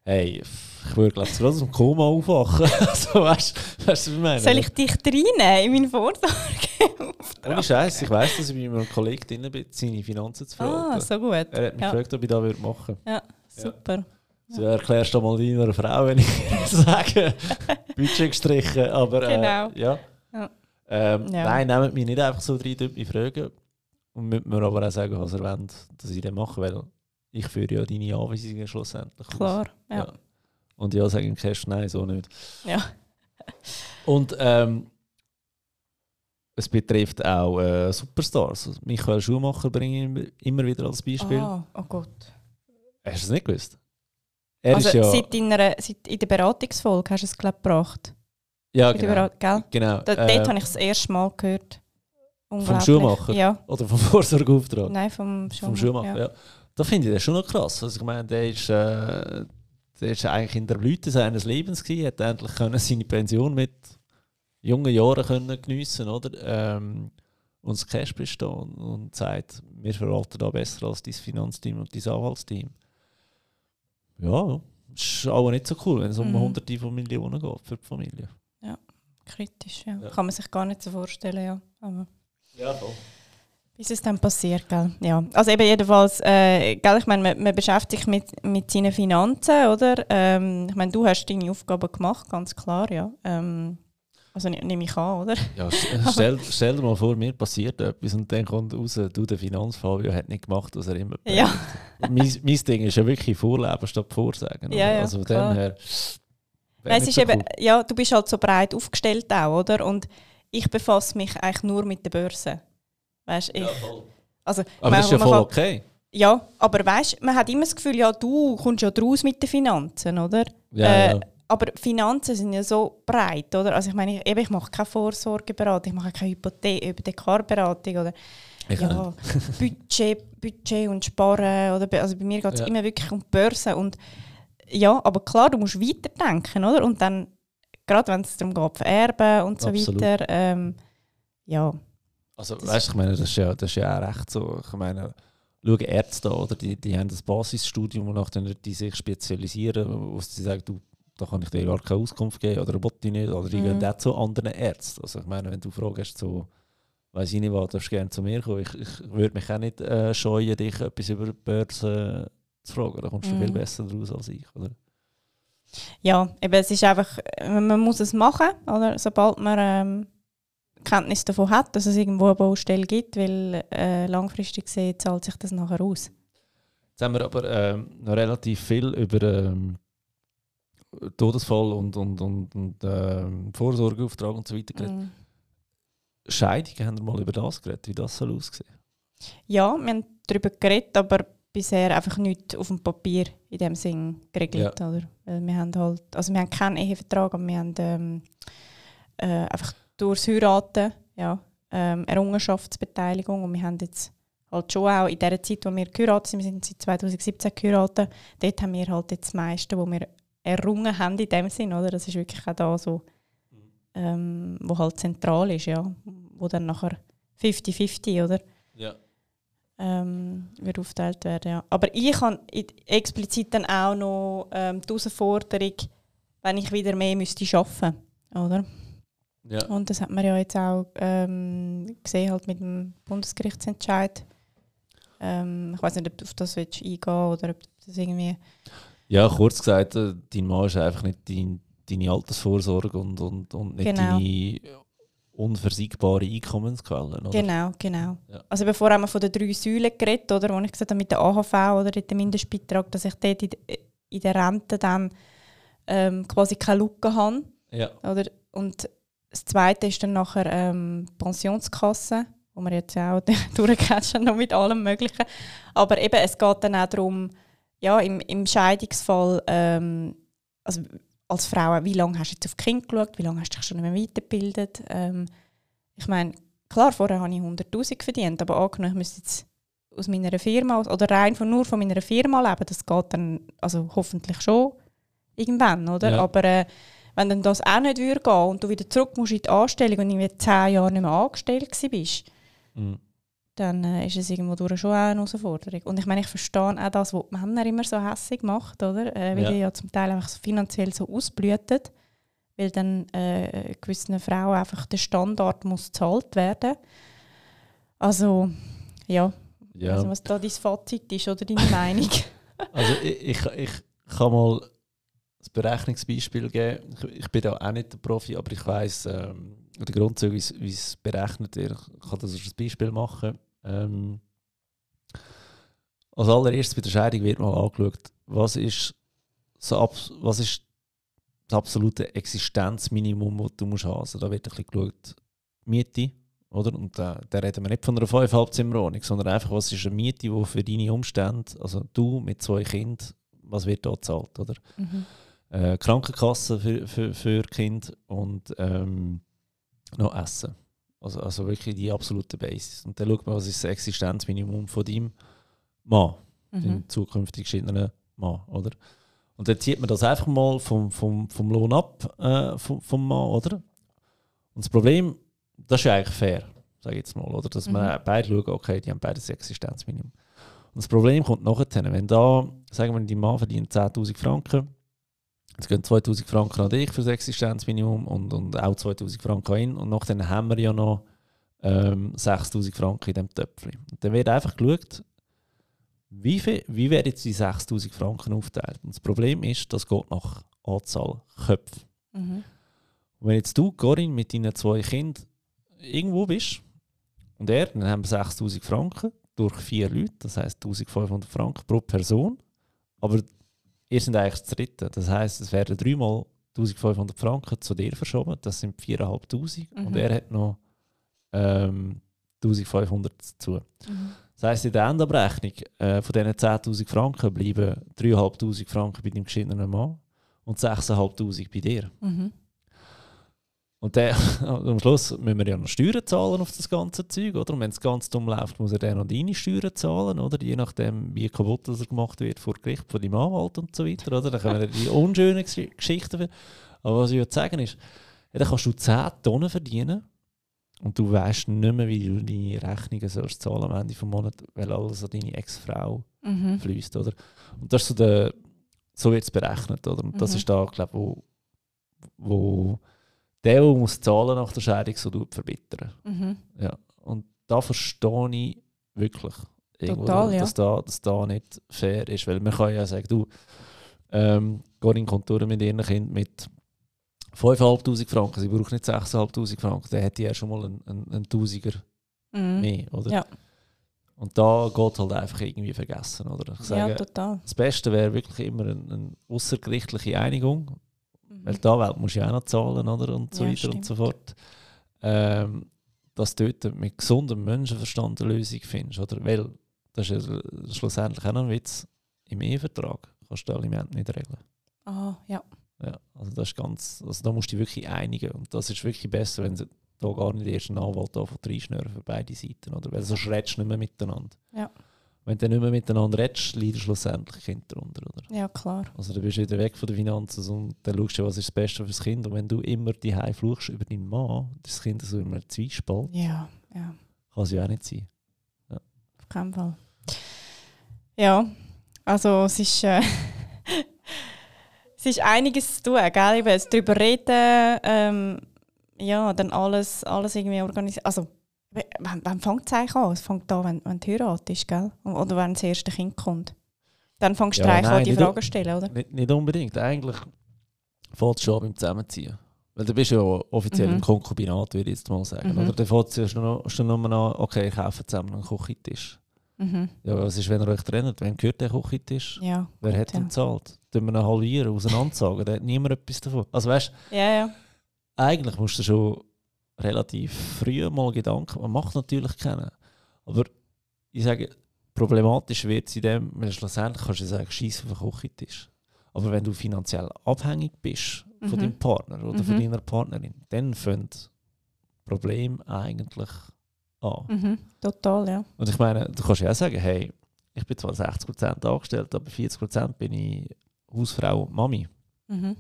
Hey, ich würde glaube ich gerade aus dem Koma aufwachen. also, weißt du, was ich meine? Soll ich dich reinnehmen in meinen Vorsorge? Ohne Scheiß, ich weiss, dass ich bei meinem Kollegen drin bin, seine Finanzen zu verhalten. ah, so gut. er hat mich Ja, gefragt, ob ich das machen würde. ja super. So erklärst du mal deiner Frau, wenn ich sage, Budget gestrichen. Aber äh, Genau. ja. Ja. Ähm, Ja. Nein, nehmt mich nicht einfach so rein, mich fragen. Und müsst mir aber auch sagen, was ihr wollt, dass ich das mache, weil ich führe ja deine Anweisungen schlussendlich. Klar, ja. Und ja, sagen Cash, nein, so nicht. Ja. Und ähm, es betrifft auch äh, Superstars. Also Michael Schumacher bringe ich immer- wieder als Beispiel. Ah, oh Gott. Hast du es nicht gewusst? Er also ja, seit, deiner, seit in der Beratungsfolge hast du es, glaube gebracht. ja In genau. Gell? genau. Da, äh, dort habe ich das erste Mal gehört. Unglaublich. Schuhmacher? Ja, Oder vom Vorsorgeauftrag. nein, vom Schuhmacher. vom Schuhmacher, ja. ja. Da finde ich das schon noch krass. Also ich meine, der ist, äh, der ist eigentlich in der Blüte seines Lebens gewesen, hat endlich können seine Pension mit jungen Jahren können geniessen, oder? Ähm, und das Cash bestehen und sagt, wir verwalten da besser als dein Finanzteam und dein Anwaltsteam. Ja, ist aber nicht so cool, wenn es um Mhm. hunderte von Millionen geht für die Familie. Kritisch, ja. Ja. Kann man sich gar nicht so vorstellen, ja. Aber Ja, voll. Ist es dann passiert, gell? Ja. Also eben jedenfalls, äh, gell, ich meine, man, man, beschäftigt sich mit, mit seinen Finanzen, oder? Ähm, ich meine, du hast deine Aufgaben gemacht, ganz klar, ja. Ähm, also nehme ich an, oder? Ja, stell, stell dir mal vor, mir passiert etwas und dann kommt raus, du, der Finanzfabio hat nicht gemacht, was er immer Ja. mein, mein Ding ist ja wirklich Vorleben statt Vorsagen. Ja, ja, also von dem her... Nein, es ist so eben, cool. ja, du bist halt so breit aufgestellt auch, oder? Und ich befasse mich eigentlich nur mit der Börse. Weißt ich, also, Aber das ist ja voll kann- okay. Ja, aber weißt man hat immer das Gefühl, ja, du kommst ja draus mit den Finanzen, oder? Ja, Äh, ja. Aber Finanzen sind ja so breit, oder? Also ich meine, ich, eben, ich mache keine Vorsorgeberatung, ich mache keine Hypothe Hypothekarberatung oder Ich ja, Budget, Budget und Sparen. Oder? Also bei mir geht es Ja. immer wirklich um die Börse. Und ja, aber klar, du musst weiterdenken, oder? Und dann, gerade wenn es darum geht, vererben und so Absolut. weiter, ähm, ja. Also, Das- weißt du, ich meine, das ist, ja, das ist ja auch recht so. Ich meine, schau Ärzte an, oder? Die, die haben das Basisstudium, dann die sich spezialisieren, wo sie sagen, du, da kann ich dir gar keine Auskunft geben oder will ich nicht. Oder die Mhm. gehen auch zu anderen Ärzten. Also, ich meine, wenn du fragst, so, weiß ich nicht was, darfst du gerne zu mir kommen. Ich, ich würde mich auch nicht äh, scheuen, dich etwas über die Börse zu fragen. Da kommst du Mhm. viel besser draus als ich, oder? ja, eben, es ist einfach, äh, man muss es machen, oder? sobald man ähm, Kenntnis davon hat, dass es irgendwo eine Baustelle gibt, weil äh, langfristig gesehen zahlt sich das nachher aus. Jetzt haben wir aber ähm, noch relativ viel über ähm, Todesfall und, und, und, und ähm, Vorsorgeauftrag und so weiter geredet. Mhm. Scheidungen, haben wir mal über das geredet, wie das soll aussehen? Ja, wir haben darüber geredet, aber bisher einfach nicht auf dem Papier in dem Sinn geregelt. Oder? Weil wir haben halt, also wir haben keinen Ehevertrag, aber wir haben ähm, äh, einfach durchs Heiraten ja, ähm, Errungenschaftsbeteiligung und wir haben jetzt halt schon auch in der Zeit, wo wir geheiratet sind, wir sind seit 2017 geheiratet, dort haben wir halt jetzt das meiste, wo wir errungen haben in dem Sinn, oder? Das ist wirklich auch da so, ähm, wo halt zentral ist, ja, wo dann nachher 50-50, oder? Ja. ähm, wird aufgeteilt werden. Ja. Aber ich habe explizit dann auch noch ähm, die Herausforderung, wenn ich wieder mehr müsste arbeiten oder? ja. Und das hat man ja jetzt auch ähm, gesehen halt mit dem Bundesgerichtsentscheid. Ähm, ich weiß nicht, ob du auf das willst eingehen oder ob das irgendwie... Ja, kurz gesagt, äh, dein Mann ist einfach nicht dein, deine Altersvorsorge und, und, und nicht Genau. deine unversiegbare Einkommensquelle. Oder? Genau, genau. Ja. Also bevor haben wir von den drei Säulen geredet, oder, wo ich gesagt habe, mit der AHV oder mit dem Mindestbeitrag, dass ich dort in, in der Rente dann ähm, quasi keine Lücke habe. Ja. Oder? Und das Zweite ist dann nachher ähm, die Pensionskasse, wo wir jetzt ja auch durchgehen noch mit allem Möglichen. Aber eben, es geht dann auch darum, ja, im, im Scheidungsfall, ähm, also als Frau, wie lange hast du jetzt auf Kind geschaut, wie lange hast du dich schon nicht mehr weitergebildet? Ähm, ich meine, klar, vorher habe ich 100'000 verdient, aber angenommen, ich müsste jetzt aus meiner Firma oder rein von, nur von meiner Firma leben, das geht dann also hoffentlich schon irgendwann, oder? Ja. Aber äh, wenn dann das auch nicht würde gehen und du wieder zurück musst in die Anstellung und irgendwie zehn Jahre nicht mehr angestellt bist, Mhm. Dann äh, ist es irgendwo durch schon auch eine Herausforderung. Und ich meine, ich verstehe auch das, was die Männer immer so hässig macht, oder? Äh, weil Ja. die ja zum Teil einfach so finanziell so ausblüten, weil dann äh, gewissen Frauen einfach der Standard muss gezahlt werden. Also, ja, ja. also was da dein Fazit ist oder deine Meinung. Also ich, ich, ich kann mal ein Berechnungsbeispiel geben. Ich, ich bin da auch nicht der Profi, aber ich weiß ähm, den Grundzug, wie es- wie es berechnet wird. Ich kann das als Beispiel machen. Ähm, als allererstes bei der Scheidung wird mal angeschaut, was ist, so ab, was ist das absolute Existenzminimum, das du musst haben. Also da wird ein bisschen geschaut, Miete, oder? Und da, da reden wir nicht von einer 5 Halbzimmerwohnung, sondern einfach, was ist eine Miete, die für deine Umstände, also du mit zwei Kindern, was wird da gezahlt, oder? mhm. Äh, Krankenkasse für, für, für Kind und ähm, noch Essen. Also, also wirklich die absolute Basis. Und dann schaut man, was ist das Existenzminimum von deinem Mann, Mhm. deinem zukünftig geschiedenen Mann, oder? Und dann zieht man das einfach mal vom, vom, vom Lohn ab, äh, vom, vom Mann, oder? Und das Problem, das ist ja eigentlich fair, sage ich jetzt mal, oder? Dass man Mhm. beide schauen, okay, die haben beide das Existenzminimum. Und das Problem kommt nachher, wenn da, sagen wir, dein Mann verdient 10'000 Franken, jetzt gehen 2'000 Franken an dich für das Existenzminimum und, und auch 2'000 Franken an ihn und nachher haben wir ja noch ähm, 6000 Franken in diesem Töpfchen. Und dann wird einfach geschaut, wie, viel, wie werden jetzt die 6000 Franken aufteilt. Und das Problem ist, das geht nach Anzahl Köpfe. Mhm. Und wenn jetzt du, Corinne, mit deinen zwei Kindern irgendwo bist und er, dann haben wir 6000 Franken durch vier Leute, das heisst 1500 Franken pro Person. Aber ihr seid eigentlich das dritte. Das heisst, es werden dreimal 1500 Franken zu dir verschoben, das sind 4500 Mhm. und er hat noch ähm, 1500 dazu. Mhm. Das heisst, in der Endabrechnung äh, von diesen 10.000 Franken bleiben 3'500 Franken bei deinem geschiedenen Mann und 6'500 bei dir. Mhm. Und der, am Schluss müssen wir ja noch Steuern zahlen auf das ganze Zeug, oder? Und wenn es ganz dumm läuft, muss er dann noch deine Steuern zahlen, oder? Je nachdem, wie kaputt das er gemacht wird vor Gericht von deinem Anwalt und so weiter, oder? Dann kommen die unschönen Gesch- Geschichten. Aber was ich würde sagen ist, ja, dann kannst du 10 Tonnen verdienen und du weißt nicht mehr, wie du deine Rechnungen sollst zahlen am Ende des Monats, weil alles an deine Ex-Frau Mhm. fließt, oder? Und das ist so der, so wird es berechnet, oder? Und das Mhm. ist da, glaube wo, wo der, der muss zahlen nach der Scheidung, so tut verbittern. Mhm. Ja. Und da verstehe ich wirklich, irgendwo, Total, ja. dass, da, dass da nicht fair ist, weil man kann ja sagen, du, ähm, geh in Konturen mit ihren Kind mit 5'500 Franken, sie braucht nicht 6'500 Franken, dann hätte die ja schon mal einen, einen, einen Tausiger Mhm. mehr, oder? Ja. Und da geht halt einfach irgendwie vergessen, oder? Ich sage, Ja, total. das Beste wäre wirklich immer eine, eine außergerichtliche Einigung, Mhm. weil da Welt musst du ja auch noch zahlen, oder? Und so Ja, weiter und stimmt. so fort. Ähm, dass du dort mit gesundem Menschenverstand eine Lösung findest, oder? Weil, das ist ja schlussendlich auch noch ein Witz, im Ehevertrag kannst du Alimente nicht regeln. Ah, ja. Ja, also das ist ganz, also da musst du dich wirklich einigen und das ist wirklich besser, wenn sie da gar nicht erst einen Anwalt da von reinschnüren für beide Seiten, oder? Weil sonst redest du nicht mehr miteinander. Ja. Wenn du nicht mehr miteinander redest, leiden schlussendlich Kinder darunter, oder? Ja, klar. Also du bist wieder weg von den Finanzen und dann schaust du, was ist das Beste fürs Kind. Und wenn du immer die fluchst über deinen Mann, das Kind so immer Zwiespalt, Ja, ja. kann es ja auch nicht sein. Auf keinen Fall. Ja, also es ist, äh, es ist einiges zu tun, gell? Eben, darüber reden, ähm, ja, dann alles, alles irgendwie organisieren. Also, wann, wann fängt es eigentlich an? Es fängt an, wenn, wenn du heiratest, gell? Oder wenn das erste Kind kommt. Dann fängst du Ja, eigentlich an, die Fragen zu stellen, oder? Nicht, nicht unbedingt. Eigentlich fängt es schon beim Zusammenziehen. Weil du bist ja offiziell Mhm. im Konkubinat, würde ich jetzt mal sagen. Mhm. Oder dann fängt es ja schon, schon nur an, okay, ich kaufe zusammen einen Küchentisch. Mhm. Ja, was ist, wenn ihr euch trennt? Wem gehört der Küchentisch? Ja. Wer gut, hat ja. ihn gezahlt? Tun wir ihn halbieren, auseinandersagen? Da hat niemand etwas davon. Also weißt Ja, ja. eigentlich musst du schon relativ früh mal Gedanken, man macht natürlich kennen, aber ich sage, problematisch wird es in dem, weil schlussendlich kannst du sagen, scheiß auf den Küchentisch. Aber wenn du finanziell abhängig bist von Mhm. deinem Partner oder von Mhm. deiner Partnerin, dann fängt Problem eigentlich an. Mhm. Total, ja. Und ich meine, du kannst ja auch sagen, hey, ich bin zwar 60% angestellt, aber 40% bin ich Hausfrau und Mami. Mhm.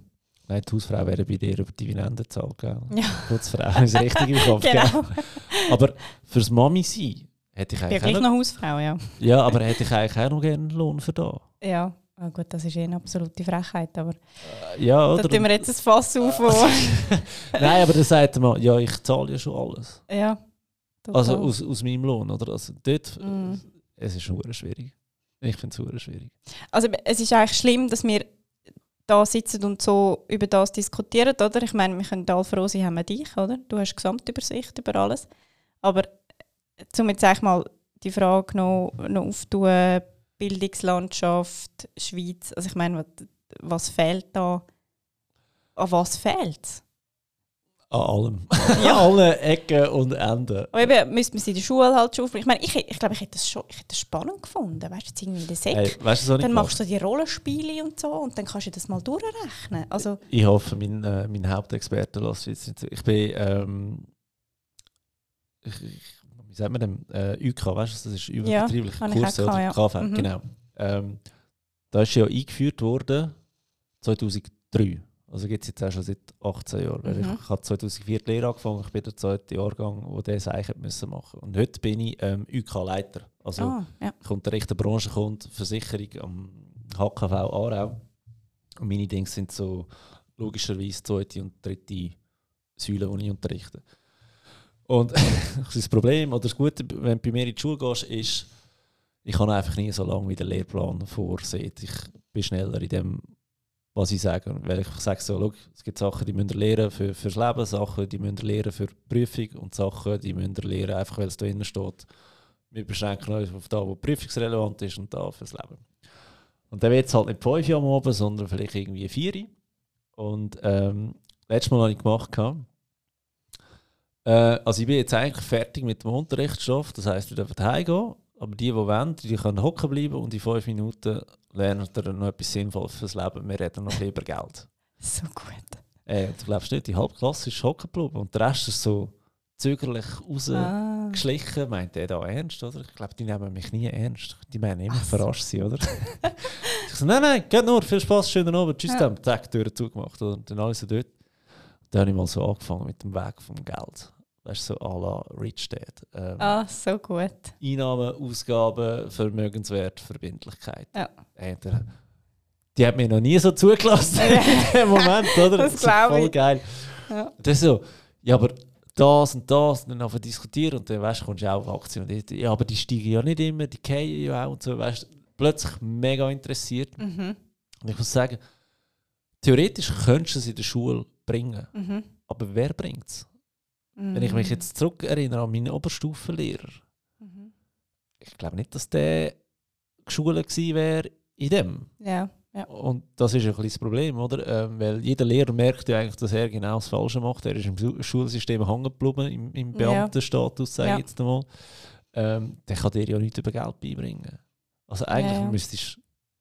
Nein, die Hausfrau wäre bei dir über die Dividende zahlt, gell? Ja. Putzfrau ist richtig im Kopf, Genau. gell? Aber fürs Mami sein hätte ich Ich bin eigentlich gleich auch noch, noch Hausfrau, ja. ja, aber hätte ich eigentlich auch noch gerne einen Lohn für da. Ja, ah, gut, das ist eh eine absolute Frechheit, aber Äh, Ja, da oder? tun wir jetzt ein Fass auf. Nein, aber dann sagt man, ja, ich zahle ja schon alles. ja, total. Also aus, aus meinem Lohn, oder? Also dort, Mm. es ist schwierig. Ich finde es schwierig. Also es ist eigentlich schlimm, dass wir da sitzen und so über das diskutieren, oder? Ich meine, wir können alle froh sein, haben wir dich, oder? Du hast Gesamtübersicht über alles. Aber äh, um jetzt eigentlich mal die Frage noch, noch aufzutun, Bildungslandschaft, Schweiz, also ich meine, was, was fehlt da? An was fehlt es? An allem. Ja. An allen Ecken und Enden. Aber eben, müsste man es in der Schule halt schon aufbringen. Ich meine, ich, ich glaube, ich hätte das schon ich hätte das spannend gefunden. Weißt du, jetzt irgendwie in der Sek. Hey, weißt du, dann machst du so die Rollenspiele und so und dann kannst du das mal durchrechnen. Also, Ich hoffe, mein, äh, mein Hauptexperte lässt jetzt nicht. Ich bin, ähm, ich, ich, wie sagt man dem? Äh, UK, weißt du, das ist überbetriebliche ich Kurse, oder? ja. KV, Mhm. genau. Ähm, da ist ja eingeführt worden 2003. Also gibt es jetzt auch schon seit 18 Jahren. Mhm. Ich habe 2004 die Lehre angefangen, ich bin der zweite Jahrgang, wo das eigentlich hätte müssen machen Und heute bin ich ähm, UK-Leiter. Also ah, ja. ich unterrichte Branchenkunde, Versicherung am HKV Aarau. Und meine Dinge sind so logischerweise zweite und dritte Säule, die ich unterrichte. Und das Problem oder das Gute, wenn du bei mir in die Schule gehst, ist, ich kann einfach nie so lange wie der Lehrplan vorsieht. Ich bin schneller in dem, was ich sage. Weil ich sage so, schau, es gibt Sachen, die ihr lernen für, fürs Leben, Sachen, die ihr lernen für die Prüfung und Sachen, die ihr lernen, einfach weil es da drinnen steht. Wir beschränken uns auf das, was prüfungsrelevant ist und da fürs Leben. Und dann wird es halt nicht fünf am Abend, sondern vielleicht irgendwie vier. Und ähm, letztes Mal habe ich gemacht, äh, also ich bin jetzt eigentlich fertig mit dem Unterrichtsstoff, das heisst, wir dürfen heimgehen, aber die, die wollen, die können hocken bleiben und in fünf Minuten lernen ihr noch etwas Sinnvolles fürs Leben. Wir reden noch über Geld. So gut. Äh, du glaubst nicht, die Halbklasse ist hocken geblieben und der Rest ist so zögerlich rausgeschlichen. Ah. Meint er da ernst, oder? Ich glaube, die nehmen mich nie ernst. Die meinen immer so. verarscht sein, oder? ich so, nein, nein, geht nur, viel Spaß, schönen Abend, tschüss, ja. dann, zack, Türen zugemacht, oder? Und dann alles so dort. Dann habe ich mal so angefangen mit dem Weg vom Geld. Das ist so à la Rich Dad. Ähm, ah, so gut. Einnahmen, Ausgaben, Vermögenswert, Verbindlichkeit. Ja. Äh, der, die hat mir noch nie so zugelassen in dem Moment, oder? Das, das glaube ich. Voll geil. Ja. Das ist so, ja, aber das und das und dann einfach diskutieren und dann weißt, kommst du auch auf Aktien. Und ja, aber die steigen ja nicht immer, die fallen ja auch und so. Weißt, plötzlich mega interessiert. Mhm. Und ich muss sagen, theoretisch könntest du es in der Schule bringen, mhm. aber wer bringt es? Mhm. Wenn ich mich jetzt zurück erinnere an meinen Oberstufenlehrer, mhm. ich glaube nicht, dass der geschult gewesen wäre in dem. Ja. Ja. Und das ist ein das Problem, oder? Ähm, weil jeder Lehrer merkt ja eigentlich, dass er genau das Falsche macht. Er ist im Schulsystem hängen geblieben, im, im Beamtenstatus, sage ich ja. jetzt einmal. Ähm, der kann dir ja nichts über Geld beibringen. Also eigentlich ja. müsstest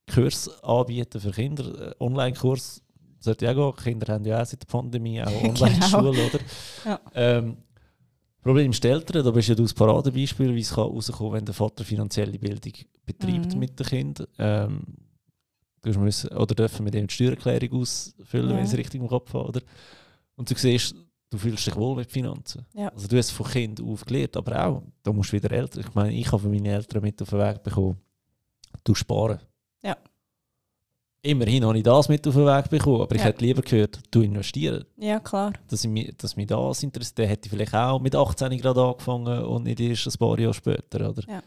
du Kurs anbieten für Kinder, äh, Online-Kurs gehen. Kinder haben ja auch seit der Pandemie auch. Online-Schule, genau. oder? Ja. Ähm, Problem ist Eltern, da bist ja du das Paradebeispiel, wie es kann rauskommen wenn der Vater finanzielle Bildung betreibt mhm. mit den Kindern. Ähm, du müssen, oder dürfen mit dem die Steuererklärung ausfüllen, ja. wenn ich es richtig im Kopf habe. Oder? Und du siehst, du fühlst dich wohl mit Finanzen. Ja. Also du hast von Kind auf gelernt, aber auch, da musst du wieder älter. Ich meine, ich habe von meinen Eltern mit auf den Weg bekommen, du sparen. Ja. Immerhin habe ich das mit auf den Weg bekommen, aber ich hätte lieber gehört, du investieren. Ja, klar. Dass, ich mich, dass mich das interessiert. Dann hätte ich vielleicht auch mit 18 gerade angefangen und nicht erst ein paar Jahre später. Oder? Ja.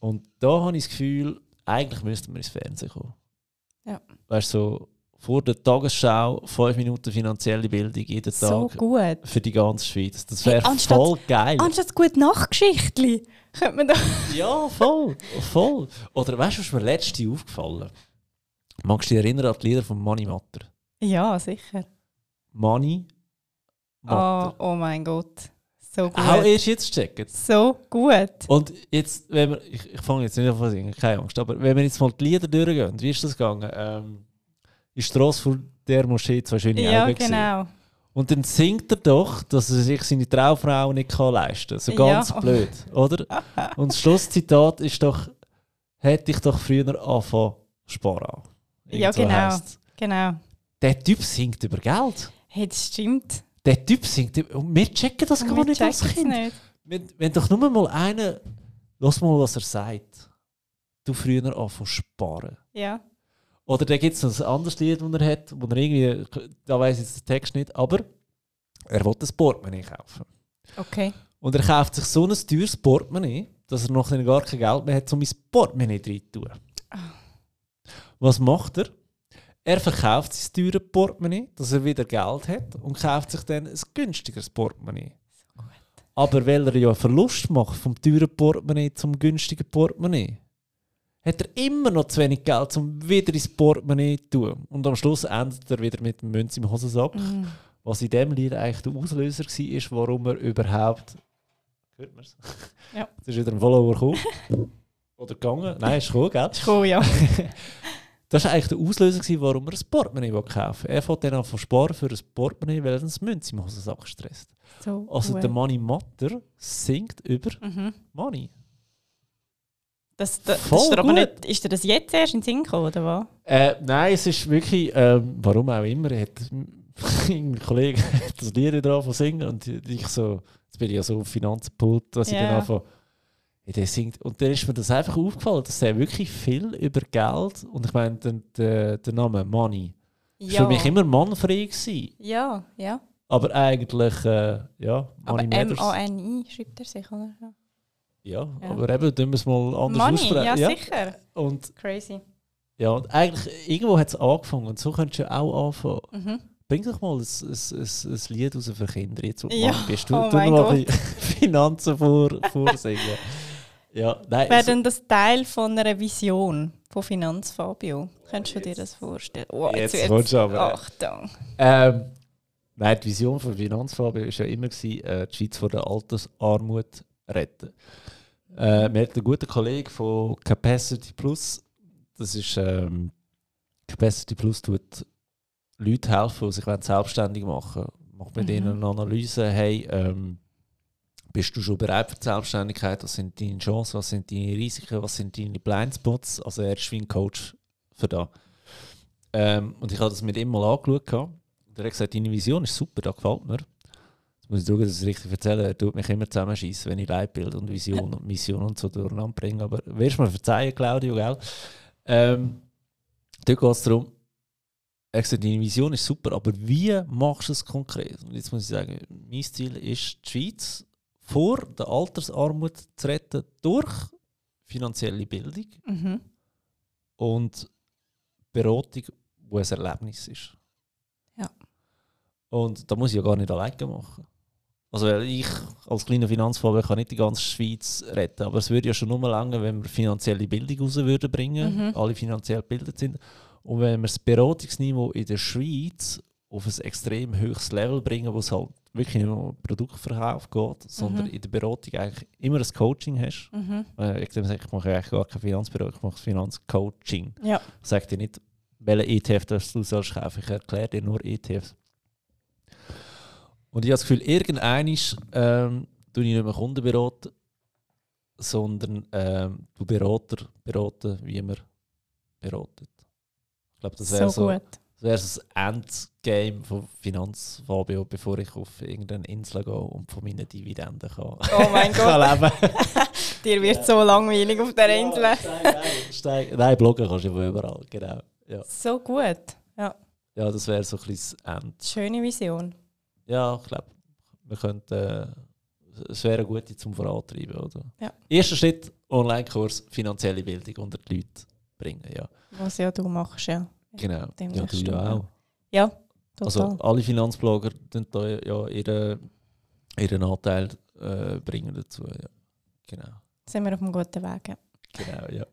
Und da habe ich das Gefühl, eigentlich müssten wir ins Fernsehen kommen. Ja. Weißt du, so vor der Tagesschau fünf Minuten finanzielle Bildung jeden so Tag gut. für die ganze Schweiz. Das wäre hey, voll geil. Anstatt gut Nachgeschichtli könnte man da. ja, voll, voll. Oder weißt du, was mir letzte aufgefallen? Magst du dich erinnern an die Lieder von Money Matter? Ja, sicher. Money Matter. Oh, oh mein Gott. So gut. Auch erst jetzt checken. So gut. Und jetzt, wenn wir, ich, ich fange jetzt nicht an zu singen, keine Angst, aber wenn wir jetzt mal die Lieder durchgehen, wie ist das gegangen? Ähm, die Straße von der Moschee zwei schöne ja, Augen genau. Gewesen. Und dann singt er doch, dass er sich seine Traufrau nicht kann leisten kann. So ganz ja. blöd, oder? Und das Schlusszitat ist doch, hätte ich doch früher angefangen sparen. Ja, genau. Heisst. genau. Der Typ singt über Geld. Hey, das stimmt. Der Typ singt über... Und wir checken das gar nicht als Kind. Nicht. Wenn, wenn doch nur mal einer... Lass mal, was er sagt. Du früher anfangen sparen. Ja. Oder da gibt es ein anderes Lied, das er hat, wo er irgendwie... Da weiß ich jetzt den Text nicht, aber... Er will ein Portemonnaie kaufen. Okay. Und er kauft sich so ein teures Portemonnaie, dass er noch gar kein Geld mehr hat, um ins Portemonnaie zu tun. Oh. Was macht er? Er verkauft sein teures Portemonnaie, dass er wieder Geld hat und kauft sich dann ein günstigeres Portemonnaie. So Aber weil er ja Verlust macht vom teuren Portemonnaie zum günstigen Portemonnaie, hat er immer noch zu wenig Geld, um wieder ins Portemonnaie zu tun. Und am Schluss endet er wieder mit dem Münz im Hosensack. Mm. Was in dem Lied eigentlich der Auslöser war, warum er überhaupt. Hört man es? Ja. Es ist wieder ein Follower gekommen. Oder gegangen. Nein, ist cool, gell? Ist cool, ja. Das war eigentlich der Auslöser, gewesen, warum er ein Portemonnaie kaufen will. Er fährt dann an von sparen für ein Portemonnaie, weil er das Münz im Hosensack stresst. So also cool. der Money Matter singt über mhm. Money. Das, das, das ist, aber nicht, ist dir das jetzt erst in den Sinn gekommen, oder was? Äh, nein, es ist wirklich, ähm, warum auch immer, hat ein Kollege das Lied drauf singen und ich so, jetzt bin ich ja so auf Finanzpult, dass yeah. ich dann anfange, der singt. Und dann ist mir das einfach aufgefallen, dass er wirklich viel über Geld und ich meine, der, der, der Name Money ja. für mich immer mannfrei gewesen. Ja, ja. Aber eigentlich, äh, ja, Aber Money Matters. M-A-N-I schreibt er sich, oder? Ja. Ja, Ja. aber eben, tun wir es mal anders Money, aussprechen. ja, sicher. Und Crazy. ja, und eigentlich, irgendwo hat es angefangen und so könntest du ja auch anfangen. Mhm. Bring doch mal ein, ein, ein, ein Lied raus für Kinder, jetzt du Ja, Mann bist. Du, oh mein noch Finanzen vor, vorsingen. ja, nein, Wäre so, denn das Teil von einer Vision von Finanz Fabio? Könntest du dir das vorstellen? Oh, Jetzt wird's- kommt's aber. Achtung. ähm, nein, die Vision von Finanzfabio war ja immer, gewesen, äh, die Schweiz vor der Altersarmut retten. Äh, wir hatten einen guten Kollegen von Capacity Plus. Das ist ähm, Capacity Plus tut Leute helfen, die sich selbstständig machen wollen. Macht mit Mhm. ihnen eine Analyse, hey, ähm, bist du schon bereit für die Selbstständigkeit? Was sind deine Chancen? Was sind deine Risiken? Was sind deine Blindspots? Also er ist wie ein Coach für da. Ähm, und ich habe das mit ihm mal angeschaut. Und er hat gesagt, deine Vision ist super, das gefällt mir. Jetzt muss ich schauen, dass ich es richtig erzähle. Er tut mich immer zusammenschießen, wenn ich Leitbild und Vision und Mission und so durcheinander bringe. Aber wirst du mir verzeihen, Claudio, gell? Ähm, dort geht es darum, er gesagt, deine Vision ist super, aber wie machst du es konkret? Und jetzt muss ich sagen, mein Ziel ist, die Schweiz vor der Altersarmut zu retten durch finanzielle Bildung Mhm. und Beratung, wo ein Erlebnis ist. Ja. Und da muss ich ja gar nicht alleine machen. Also weil ich als kleiner Finanzfabel kann nicht die ganze Schweiz retten, aber es würde ja schon nur lange, wenn wir finanzielle Bildung raus würden bringen, Mhm. alle finanziell gebildet sind und wenn wir das Beratungsniveau in der Schweiz auf ein extrem höchstes Level bringen, wo es halt wirklich nicht nur um Produktverkauf geht, sondern Mhm. in der Beratung eigentlich immer ein Coaching hast. Mhm. Äh, ich sage, ich mache eigentlich gar kein Finanzberatung, ich mache Finanzcoaching. Ja. Ich sage dir nicht, welchen ETF das du sollst kaufen. Ich erkläre dir nur ETFs. Und ich habe das Gefühl, irgendein ähm, tue ich nicht mehr Kunden beraten, sondern ähm, du Berater beraten, wie man beratet. Ich glaube, das wäre so, so, gut. das, wäre so das Endgame von Finanzfabio, bevor ich auf irgendeine Insel gehe und von meinen Dividenden kann, Oh mein kann Gott, dir wird so langweilig auf der Insel. Steig, steig. Nein, bloggen kannst du überall, genau. Ja, So gut. Ja, ja das wäre so ein bisschen das End. schöne Vision. Ja, ich glaube, wir könnten. Äh, es wäre eine gute zum Vorantreiben, oder? Ja. Erster Schritt: Online-Kurs, finanzielle Bildung unter die Leute bringen. Ja, Was ja du machst, ja. Genau. Dem Ja, du ja auch. Ja, total. Also, alle Finanzblogger tun da ja ihren, ihren Anteil äh, bringen dazu. Ja. Genau. sind wir auf einem guten Weg. ja. genau ja.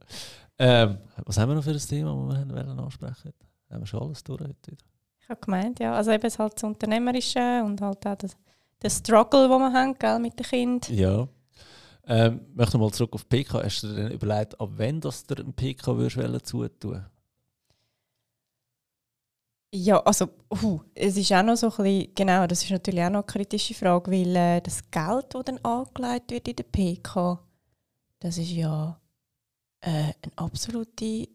Ähm, was haben wir noch für ein Thema, das wir wollen ansprechen Haben wir schon alles durch heute wieder? Ich habe gemeint, ja. Also eben halt das Unternehmerische und halt auch das, der Struggle, den wir haben gell, mit den Kindern. Ja. Ähm, möchte mal zurück auf PK. Hast du dir denn überlegt, ab wann dass du ein PK würdest zutun? Ja, also uh, es ist auch noch so ein bisschen, genau, das ist natürlich auch noch eine kritische Frage, weil äh, das Geld, das dann angelegt wird in der PK, das ist ja äh, eine absolute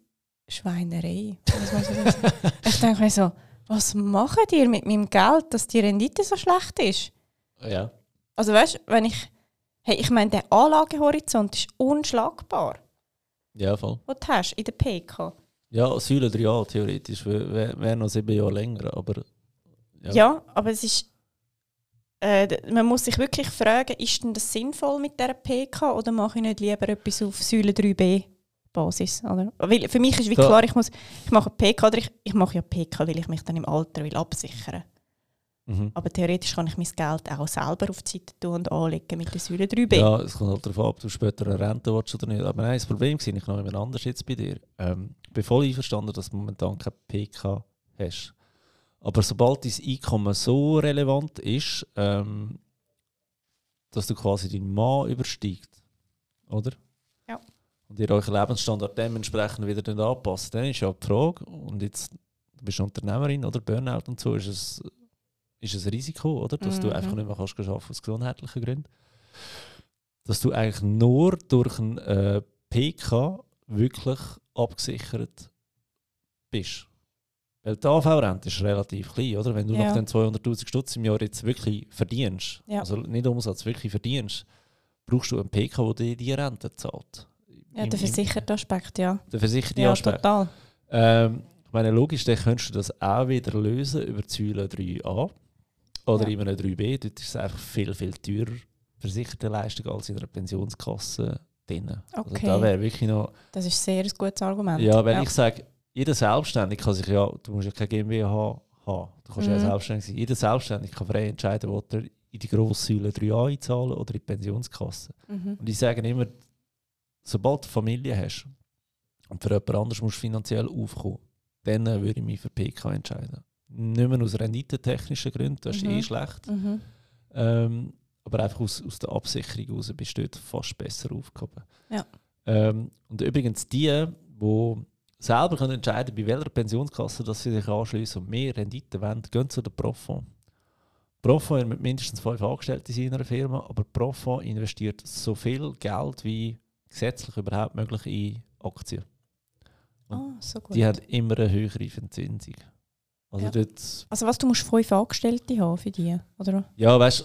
Schweinerei. ich denke mir so, was macht ihr mit meinem Geld, dass die Rendite so schlecht ist? Ja. Also weißt du, wenn ich, hey, ich meine, der Anlagehorizont ist unschlagbar, Ja, voll. den du hast in der PK. Ja, Säule 3a theoretisch wäre wär, noch sieben Jahre länger, aber Ja, Ja. aber es ist. Äh, man muss sich wirklich fragen, ist denn das sinnvoll mit dieser PK oder mache ich nicht lieber etwas auf Säule 3b Basis? Oder? Weil für mich ist wie Da- klar, ich, muss, ich mache PK oder ich, ich mache ja PK, weil ich mich dann im Alter will absichern mhm. Aber theoretisch kann ich mein Geld auch selber auf die Seite tun und anlegen mit der Säule 3b. ja, es kommt halt darauf an, ob du später eine Rente willst oder nicht. Aber nein, das Problem war, ich noch jemand anders jetzt bei dir. Ähm, ich bin voll einverstanden, dass du momentan kein PK hast. Aber sobald dein Einkommen so relevant ist, ähm, dass du quasi deinen Mann übersteigt, oder? Ja. Und ihr euren Lebensstandard dementsprechend wieder dann anpasst, dann ist ja die Frage, und jetzt du bist Unternehmerin oder Burnout und so, ist es, ist es ein Risiko, oder? Dass du Mhm. einfach nicht mehr kannst arbeiten aus gesundheitlichen Gründen. Dass du eigentlich nur durch ein äh, PK wirklich abgesichert bist. Weil die AV-Rente ist relativ klein, oder? Wenn du Ja. nach den 200'000 Stutz im Jahr jetzt wirklich verdienst, Ja. also nicht Umsatz, wirklich verdienst, brauchst du einen PK, der dir die Rente zahlt. Ja, Im- der versicherte Aspekt, ja. Der versicherte Ja, Aspekt. total. Ähm, ich meine, logisch, dann könntest du das auch wieder lösen über die Säule 3a. Oder Ja. in einem 3B, dort ist es einfach viel, viel teurer versicherte Leistung als in einer Pensionskasse drin. Also Okay. da wäre wirklich noch... Das ist sehr ein gutes Argument. Ja, wenn ich sage, jeder Selbstständige kann sich ja, du musst ja keine GmbH haben, du kannst ja Mhm. selbstständig sein. Jeder Selbstständige kann frei entscheiden, ob er in die grosse Säule 3a einzahlen oder in die Pensionskasse. Mhm. Und ich sage immer, sobald du Familie hast und für jemand anderes musst du finanziell aufkommen, dann würde ich mich für PK entscheiden. Nicht mehr aus renditetechnischen Gründen, das ist Mhm. eh schlecht. Mhm. Ähm, aber einfach aus, aus der Absicherung heraus bist du dort fast besser aufgehoben. Ja. Ähm, und übrigens die, die selber können entscheiden bei welcher Pensionskasse dass sie sich anschließen und mehr Rendite wollen, gehen zu der Profond. Profond hat mindestens fünf Angestellten in seiner Firma, aber Profond investiert so viel Geld wie gesetzlich überhaupt möglich in Aktien. Ah, so gut. Die haben immer eine höhere Verzinsung. Also Ja. Also was, du musst fünf Angestellte haben für die, oder? Ja, weißt du,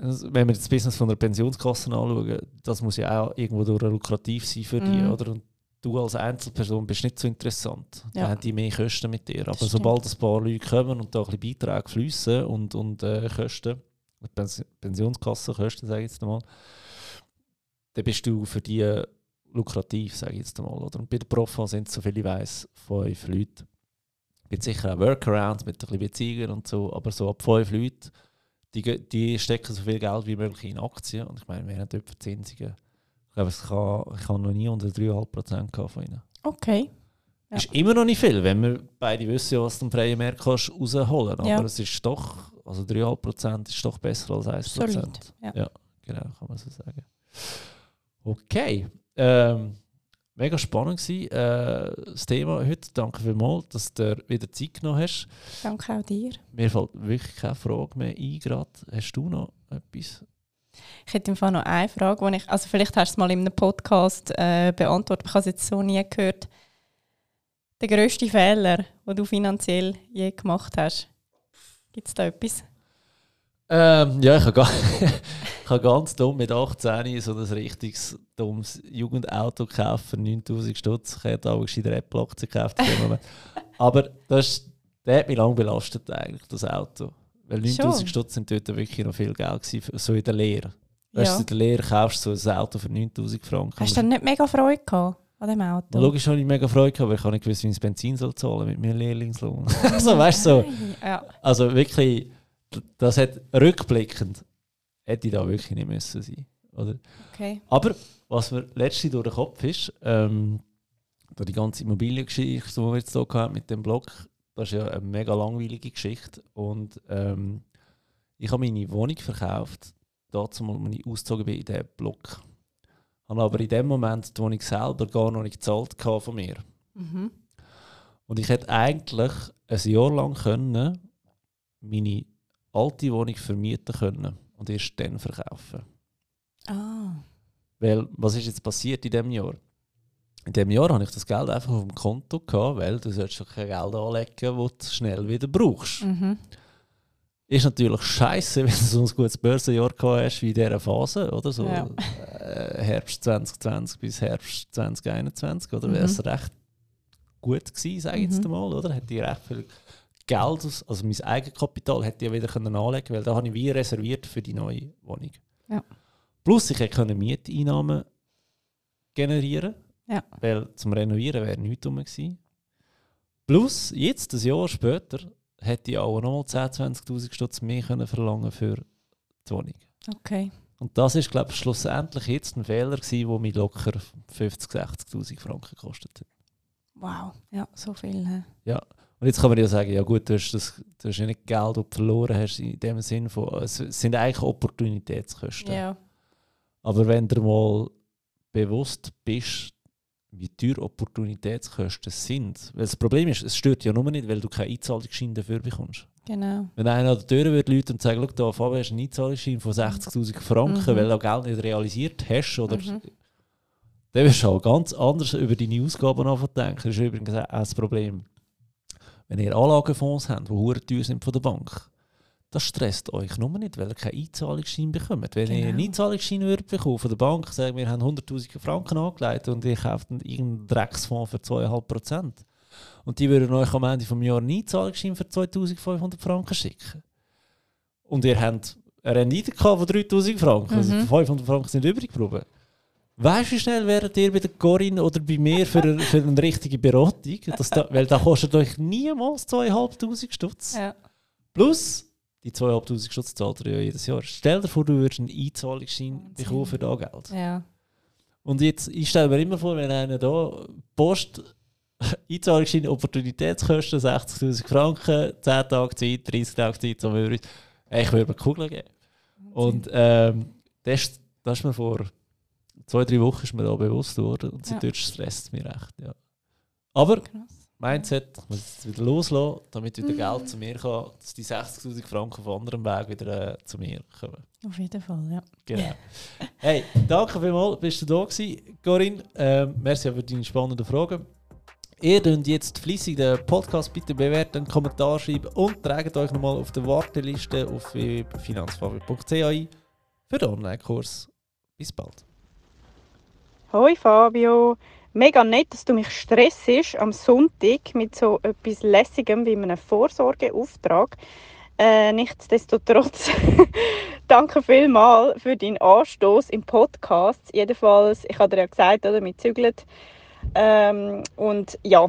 wenn wir das Business von der Pensionskasse anschauen, das muss ja auch irgendwo durch lukrativ sein für die, Mhm. oder? Und du als Einzelperson bist nicht so interessant. Ja. Da haben die mehr Kosten mit dir. Aber stimmt. sobald ein paar Leute kommen und da ein bisschen Beiträge fließen und, und äh, Kosten, Pens Pensionskassenkosten, sage ich jetzt mal, dann bist du für die lukrativ, sage ich jetzt mal. Oder? Und bei der Profa sind es, soviel ich weiss, fünf Leute. Es gibt sicher auch Workarounds mit ein bisschen Beziehungen und so, aber so ab fünf Leuten die, die stecken so viel Geld wie möglich in Aktien. Und ich meine, wir haben dort Verzinsungen. Ich glaube, ich habe ich habe noch nie unter 3,5% gehabt von ihnen. Okay. Ja. Ist immer noch nicht viel, wenn wir beide wissen, ja, was du im freien Markt kannst rausholen kannst. Ja. Aber es ist doch, also 3,5% ist doch besser als 1%. Solid, ja. genau, kann man so sagen. Okay. Ähm, mega spannend gewesen, äh, das Thema heute. Danke vielmals, dass du wieder Zeit genommen hast. Danke auch dir. Mir fällt wirklich keine Frage mehr ein gerade. Hast du noch etwas? Ich hätte im Fall noch eine Frage, die ich, also vielleicht hast du es mal in einem Podcast äh, beantwortet, ich habe es jetzt so nie gehört. Der grösste Fehler, den du finanziell je gemacht hast, gibt es da etwas? Ähm, ja, ich habe, ga ich habe ganz dumm mit 18 so ein richtiges dummes Jugendauto gekauft für 9000 Stutz. Ich hätte auch gescheit Apple-Aktien gekauft. Aber das, der hat mich lange belastet, eigentlich, das Auto. Weil 9000 Schon? Stutz sind dort wirklich noch viel Geld gewesen, so in der Lehre. Weißt Ja. du, in der Lehre kaufst du so ein Auto für 9000 Franken. Hast du dann nicht mega Freude gehabt an dem Auto? Logisch habe ich mega Freude gehabt, aber ich habe nicht gewusst, wie ich das Benzin soll zahlen mit meinem Lehrlingslohn. so, weißt du, so. Ja. Also wirklich, das hat rückblickend, hätte ich da wirklich nicht müssen sein. Oder? Okay. Aber was mir letztens durch den Kopf ist, ähm, da die ganze Immobiliengeschichte, die wir jetzt hier hatten mit dem Blog, das ist ja eine mega langweilige Geschichte. Und ähm, ich habe meine Wohnung verkauft, dazu als ich ausgezogen bin in diesen Block. Habe aber in dem Moment die Wohnung selber gar noch nicht gezahlt von mir. Mhm. Und ich hätte eigentlich ein Jahr lang können meine alte Wohnung vermieten können und erst dann verkaufen. Ah. Weil, was ist jetzt passiert in diesem Jahr? In diesem Jahr habe ich das Geld einfach auf dem Konto gehabt, weil du sollst kein Geld anlegen, das du schnell wieder brauchst. Mhm. Ist natürlich scheiße, wenn du so ein gutes Börsenjahr gehabt hast wie in dieser Phase, oder? So Ja. äh, Herbst 2020 bis Herbst 2021, oder? Mhm. Wäre es recht gut gewesen, sage ich jetzt Mhm. mal, oder? Hätte ich recht viel Geld, also mein Eigenkapital hätte ich ja wieder können anlegen weil da habe ich wie reserviert für die neue Wohnung. Ja. Plus ich hätte können Mieteinnahmen generieren, Ja. weil zum Renovieren wäre nichts rum gewesen. Plus, jetzt, ein Jahr später, hätte ich auch nochmal 10.000, 20'000 Stutz mehr können verlangen für die Wohnung. Okay. Und das ist, glaube ich, schlussendlich jetzt ein Fehler gewesen, der mich locker 50.000, 60'000 Franken gekostet hat. Wow. Ja, so viel. hä? Und jetzt kann man ja sagen, ja gut, du hast, das, du hast ja nicht Geld, das du verloren hast, in dem Sinn von, es sind eigentlich Opportunitätskosten. Ja. Aber wenn du mal bewusst bist, wie teuer Opportunitätskosten sind, weil das Problem ist, es stört ja nur nicht, weil du keinen Einzahlungsschein dafür bekommst. Genau. Wenn einer an der Tür wird Leute und sagt, schau da, Fabian, hast einen Einzahlungsschein von 60'000 Franken, Mhm. weil du Geld nicht realisiert hast, oder Mhm. dann wirst du auch ganz anders über deine Ausgaben anfangen Das ist übrigens auch das Problem. Wenn ihr Anlagefonds habt, die hure teuer sind von der Bank, das stresst euch nur nicht, weil ihr keinen Einzahlungsschein bekommt. Wenn ihr einen Genau. Einzahlungsschein würdet bekommen von der Bank, sagen wir haben 100'000 Franken angelegt und ihr kauft einen irgendeinen Drecksfonds für 2,5%. Und die würden euch am Ende des Jahres einen Einzahlungsschein für 2500 Franken schicken. und ihr habt eine Rendite von 3000 Franken, also Mhm. 500 Franken sind übrig geblieben. Weißt du, wie schnell wäret ihr bei der Corinne oder bei mir für, eine- für eine richtige Beratung? Das da, weil da kostet euch niemals 2500 Stutz. Ja. Plus, die 2500 Stutz zahlt ihr ja jedes Jahr. Stell dir vor, du würdest einen Einzahlungsschein bekommen für das Geld. ja. Und jetzt, ich stelle mir immer vor, wenn einer da Post Einzahlungsschein Opportunitätskosten 60'000 Franken, 10 Tage Zeit, 30 Tage Zeit, so würde ich, ich würde mir Kugeln geben. Und ähm, das, das ist mir vor zwei, drei Wochen ist mir da bewusst geworden und seitdem stresst es mich recht. Ja. Aber Krass. Mindset, ich muss jetzt wieder loslassen, damit wieder Geld zu mir kann, dass die 60'000 Franken von anderem Weg wieder äh, zu mir kommen. Auf jeden Fall, ja. Genau. Hey, danke vielmals, bist du da gewesen, Corinne. Ähm, merci für deine spannenden Fragen. Ihr könnt jetzt fließig den Podcast bitte bewerten, einen Kommentar schreiben und tragt euch nochmal auf der Warteliste auf finanzfabrik.ch ein für den Online-Kurs. Bis bald. Hoi Fabio, mega nett, dass du mich stressest am Sonntag mit so etwas Lässigem wie einem Vorsorgeauftrag. Äh, nichtsdestotrotz, danke vielmals für deinen Anstoß im Podcast. Jedenfalls, ich habe dir ja gesagt, oder, wir zügeln. Ähm, und ja,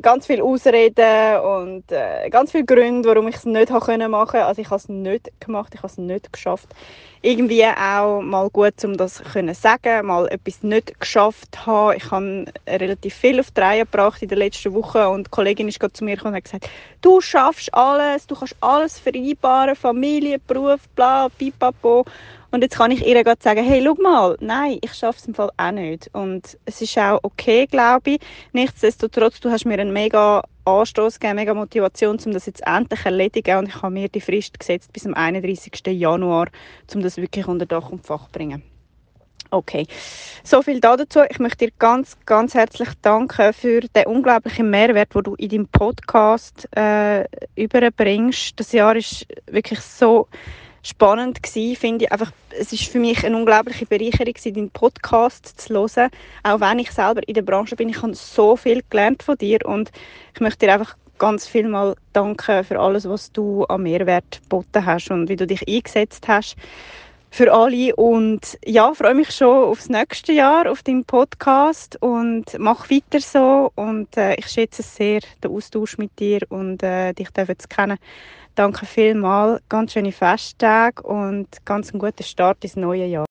ganz viele Ausreden und äh, ganz viele Gründe, warum ich es nicht machen. Also ich habe es nicht gemacht, ich habe es nicht geschafft. Irgendwie auch mal gut, um das können sagen, mal etwas nicht geschafft haben. Ich habe relativ viel auf die Reihe gebracht in den letzten Wochen und die Kollegin ist gerade zu mir gekommen und hat gesagt, du schaffst alles, du kannst alles vereinbaren, Familie, Beruf, bla, pipapo. Und jetzt kann ich ihr gerade sagen, hey, schau mal, nein, ich schaffe es im Fall auch nicht. Und es ist auch okay, glaube ich. Nichtsdestotrotz, du hast mir einen mega Anstoß gegeben, mega Motivation, um das jetzt endlich erledigen. Und ich habe mir die Frist gesetzt bis am 31. Januar, um das wirklich unter Dach und Fach zu bringen. Okay, so viel dazu. Ich möchte dir ganz, ganz herzlich danken für den unglaublichen Mehrwert, den du in deinem Podcast äh, überbringst. Das Jahr ist wirklich so spannend gewesen, finde ich. Einfach, es ist für mich eine unglaubliche Bereicherung deinen Podcast zu hören. Auch wenn ich selber in der Branche bin, ich habe so viel gelernt von dir und ich möchte dir einfach ganz viel mal danken für alles, was du an Mehrwert geboten hast und wie du dich eingesetzt hast für alle und ja, freue mich schon aufs nächste Jahr auf deinem Podcast und mach weiter so und äh, ich schätze es sehr den Austausch mit dir und äh, dich zu kennen. Danke vielmals, ganz schöne Festtage und ganz einen guten Start ins neue Jahr.